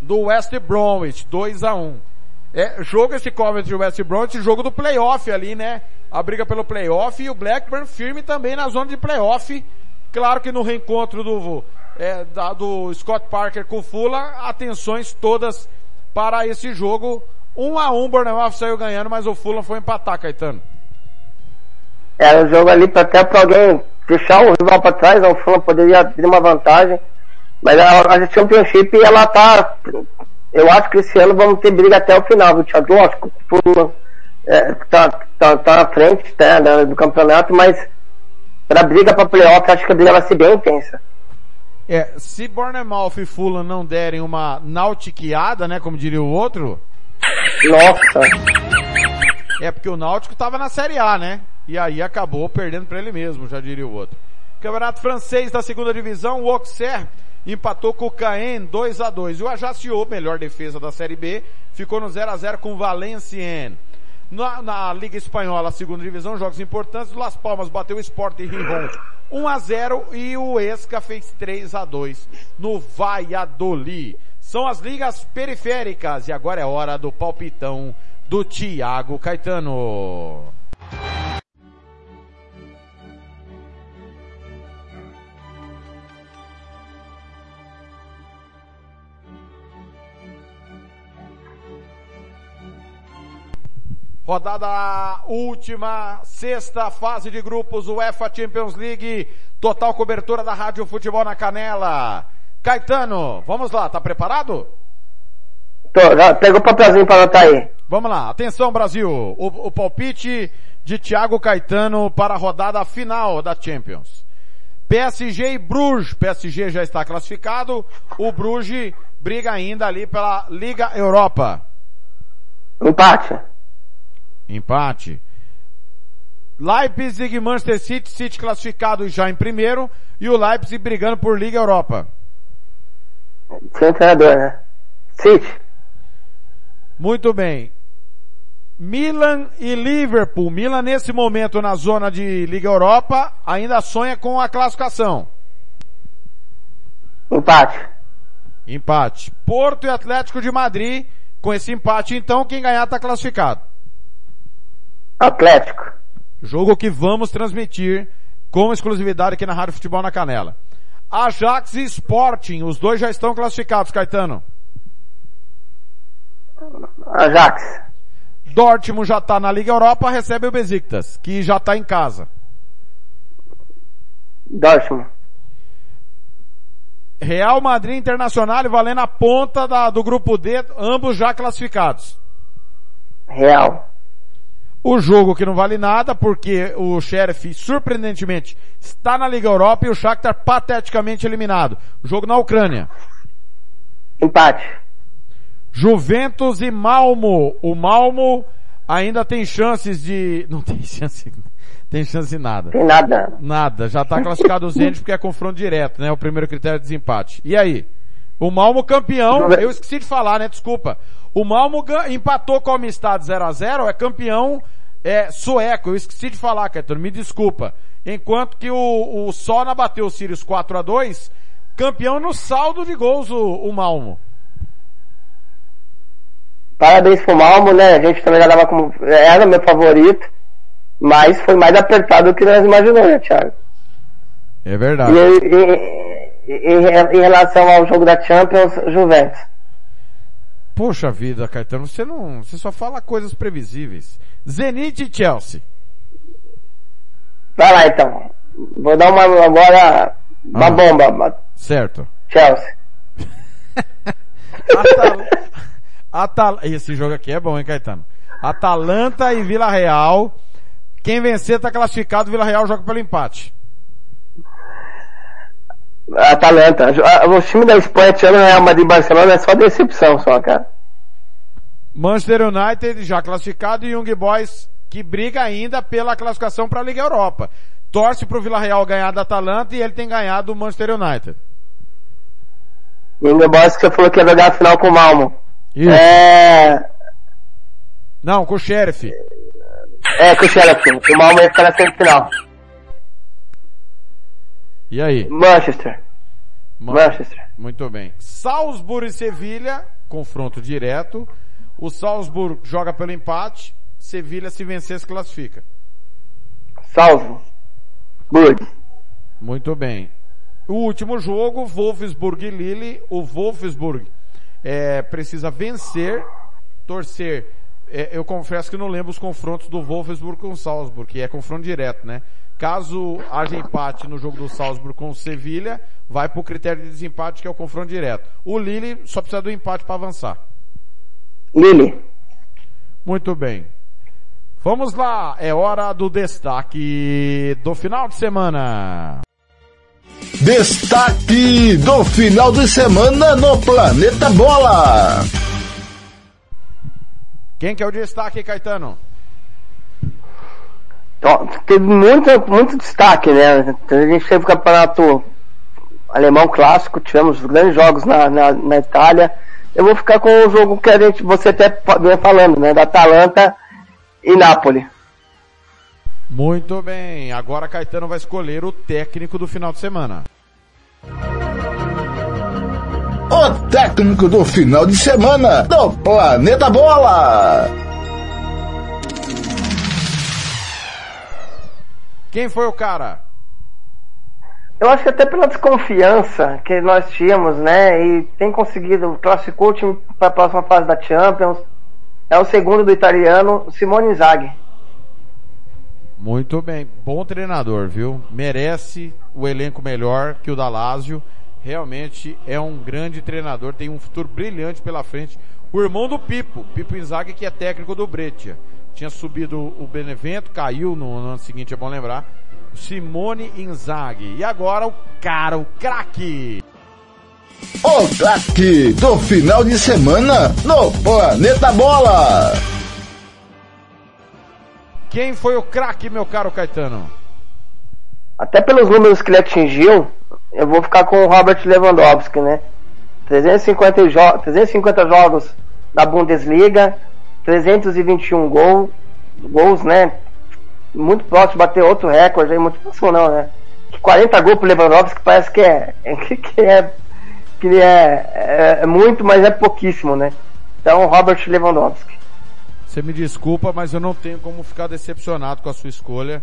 do West Bromwich 2 a 1 é, jogo esse Coventry West Bromwich, jogo do playoff ali, né? A briga pelo playoff e o Blackburn firme também na zona de playoff. Claro que no reencontro do, é, da, do Scott Parker com o Fula, atenções todas para esse jogo. Um a um, o Bournemouth saiu ganhando, mas o Fulham foi empatar, Caetano. Era um jogo ali para até para alguém deixar o rival para trás, o Fulham poderia ter uma vantagem. Mas a, a Championship, ela tá eu acho que esse ano vamos ter briga até o final, viu, Thiago? Lógico, o é, tá, tá, tá na frente tá, do campeonato, mas pra briga pra playoff, acho que a briga vai ser bem intensa. É, se Bournemouth e Fulham não derem uma nautiqueada, né, como diria o outro... Nossa! É, porque o Náutico tava na Série A, né? E aí acabou perdendo para ele mesmo, já diria o outro. Campeonato francês da segunda divisão, o Auxerre empatou com o Caen 2 a 2 E o Ajaccio, melhor defesa da Série B, ficou no 0 a 0 com o Valenciennes. Na, na, Liga Espanhola, segunda divisão, jogos importantes, Las Palmas bateu o Sport de Rijon 1 a 0 e o Esca fez 3 a 2 no Valladolid. São as ligas periféricas e agora é hora do palpitão do Thiago Caetano. Rodada última, sexta fase de grupos UEFA Champions League. Total cobertura da Rádio Futebol na Canela. Caetano, vamos lá, tá preparado? Tô, pegou o papelzinho pra anotar aí. Vamos lá, atenção Brasil, o, o palpite de Thiago Caetano para a rodada final da Champions. PSG e Bruges, PSG já está classificado, o Bruges briga ainda ali pela Liga Europa. Empate. Empate. Leipzig e Manchester City, City classificado já em primeiro, e o Leipzig brigando por Liga Europa. Sem treinador, né? City. Muito bem. Milan e Liverpool. Milan nesse momento na zona de Liga Europa ainda sonha com a classificação. Empate. Empate. Porto e Atlético de Madrid. Com esse empate então, quem ganhar está classificado. Atlético. Jogo que vamos transmitir com exclusividade aqui na Rádio Futebol na Canela. Ajax e Sporting, os dois já estão classificados, Caetano. Ajax. Dortmund já está na Liga Europa, recebe o Besiktas, que já está em casa. Dortmund. Real Madrid Internacional valendo a ponta da, do grupo D, ambos já classificados. Real. O jogo que não vale nada, porque o Sheriff, surpreendentemente, está na Liga Europa e o Shakhtar pateticamente eliminado. Jogo na Ucrânia. Empate. Juventus e Malmo. O Malmo ainda tem chances de... Não tem chance... Tem chance de nada. Tem nada. Nada. Já está classificado o Zenit porque é confronto direto, né? O primeiro critério de desempate. E aí? O Malmo campeão, eu esqueci de falar, né? Desculpa. O Malmo empatou com o Amistad 0 a 0 é campeão é, sueco. Eu esqueci de falar, Caetano, me desculpa. Enquanto que o, o Sona bateu o Sirius 4 a 2 campeão no saldo de gols o, o Malmo. Parabéns pro Malmo, né? A gente também já dava como. Era meu favorito. Mas foi mais apertado do que nós imaginamos, né, Thiago? É verdade. E, e, em relação ao jogo da Champions, Juventus. Poxa vida, Caetano, você não, você só fala coisas previsíveis. Zenit e Chelsea. Vai lá então. Vou dar uma agora uma Ah. bomba. Certo. Chelsea. Atal... Atal... Esse jogo aqui é bom, hein, Caetano? Atalanta e Vila Real. Quem vencer tá classificado, Vila Real joga pelo empate. Atalanta. O time da Espanha tirando o Real Madrid e Barcelona é só decepção só, cara. Manchester United já classificado e Young Boys que briga ainda pela classificação para a Liga Europa. Torce pro Vila Real ganhar da Atalanta e ele tem ganhado o Manchester United. O Boys que você falou que ia jogar a final com o Malmo. Isso. É. Não, com o Sheriff. É, com o Sheriff. O Malmo ia ficar na semifinal. E aí? Manchester. Ma- Manchester. Muito bem. Salzburg e Sevilha, confronto direto. O Salzburg joga pelo empate. Sevilha, se vencer, se classifica. Salvo. Good. Muito bem. O último jogo, Wolfsburg e Lille. O Wolfsburg é, precisa vencer, torcer. É, eu confesso que não lembro os confrontos do Wolfsburg com o Salzburg, que é confronto direto, né? Caso haja empate no jogo do Salzburg com o Sevilha, vai para o critério de desempate, que é o confronto direto. O Lille só precisa do empate para avançar. Lille. Muito bem. Vamos lá, é hora do destaque do final de semana. Destaque do final de semana no Planeta Bola. Quem que é o destaque, Caetano? Então, teve muito, muito destaque, né? A gente teve o campeonato alemão clássico, tivemos grandes jogos na, na, na Itália. Eu vou ficar com o jogo que a gente, você até vem falando, né? Da Atalanta e Nápoles. Muito bem, agora Caetano vai escolher o técnico do final de semana. O técnico do final de semana do Planeta Bola. Quem foi o cara? Eu acho que até pela desconfiança que nós tínhamos, né? E tem conseguido, classificou o time para a próxima fase da Champions. é o segundo do italiano Simone Inzaghi. Muito bem, bom treinador, viu? Merece o elenco melhor que o da Lazio. Realmente é um grande treinador, tem um futuro brilhante pela frente. O irmão do Pipo, Pipo Inzaghi, que é técnico do Breccia. Tinha subido o Benevento, caiu no ano seguinte, é bom lembrar. Simone Inzaghi. E agora o cara, o craque. O craque do final de semana no Planeta Bola. Quem foi o craque, meu caro Caetano? Até pelos números que ele atingiu, eu vou ficar com o Robert Lewandowski, né? 350, jo 350 jogos da Bundesliga, 321 gol, gols, né? Muito próximo de bater outro recorde aí, muito próximo não, né? 40 gols pro Lewandowski parece que é, que é, que é, é, é muito, mas é pouquíssimo, né? Então, Robert Lewandowski. Você me desculpa, mas eu não tenho como ficar decepcionado com a sua escolha.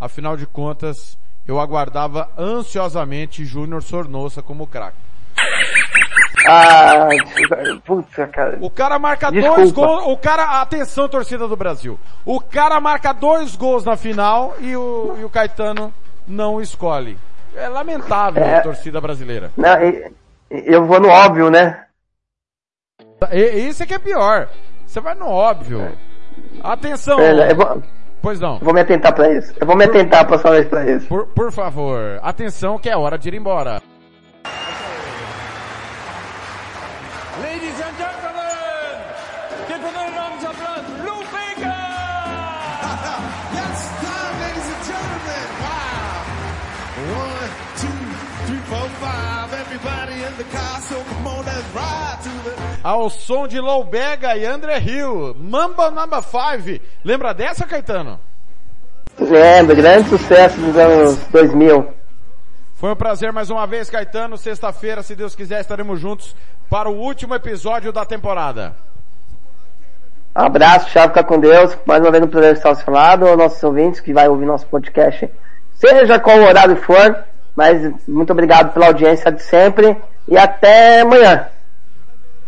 Afinal de contas, eu aguardava ansiosamente Júnior Sornosa como craque. Ah, putz, cara. O cara marca Desculpa. dois gols, o cara, atenção torcida do Brasil. O cara marca dois gols na final e o, e o Caetano não escolhe. É lamentável É. a torcida brasileira. Não, eu vou no óbvio, né? Isso é que é pior. Você vai no óbvio. Atenção. É, vou, Pois não. vou me atentar pra isso. Eu vou me atentar vez pra isso. Por, por favor, atenção que é hora de ir embora. Ao som de Low Bega e André Hill, Mamba Number 5. Lembra dessa, Caetano? Lembro, grande sucesso dos anos 2000. Foi um prazer mais uma vez, Caetano. Sexta-feira, se Deus quiser, estaremos juntos para o último episódio da temporada. Um abraço, tchau, fica com Deus. Mais uma vez um prazer estar ao seu lado, aos nossos ouvintes que vai ouvir nosso podcast, seja qual horário for, mas muito obrigado pela audiência de sempre e até amanhã.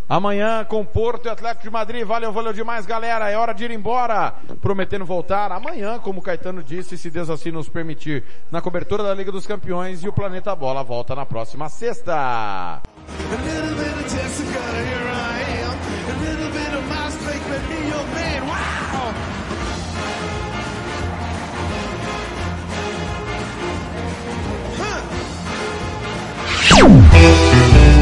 Amanhã com Porto e Atlético de Madrid. Valeu, valeu demais, galera. É hora de ir embora. Prometendo voltar amanhã, como o Caetano disse, se Deus assim nos permitir, na cobertura da Liga dos Campeões e o Planeta Bola volta na próxima sexta.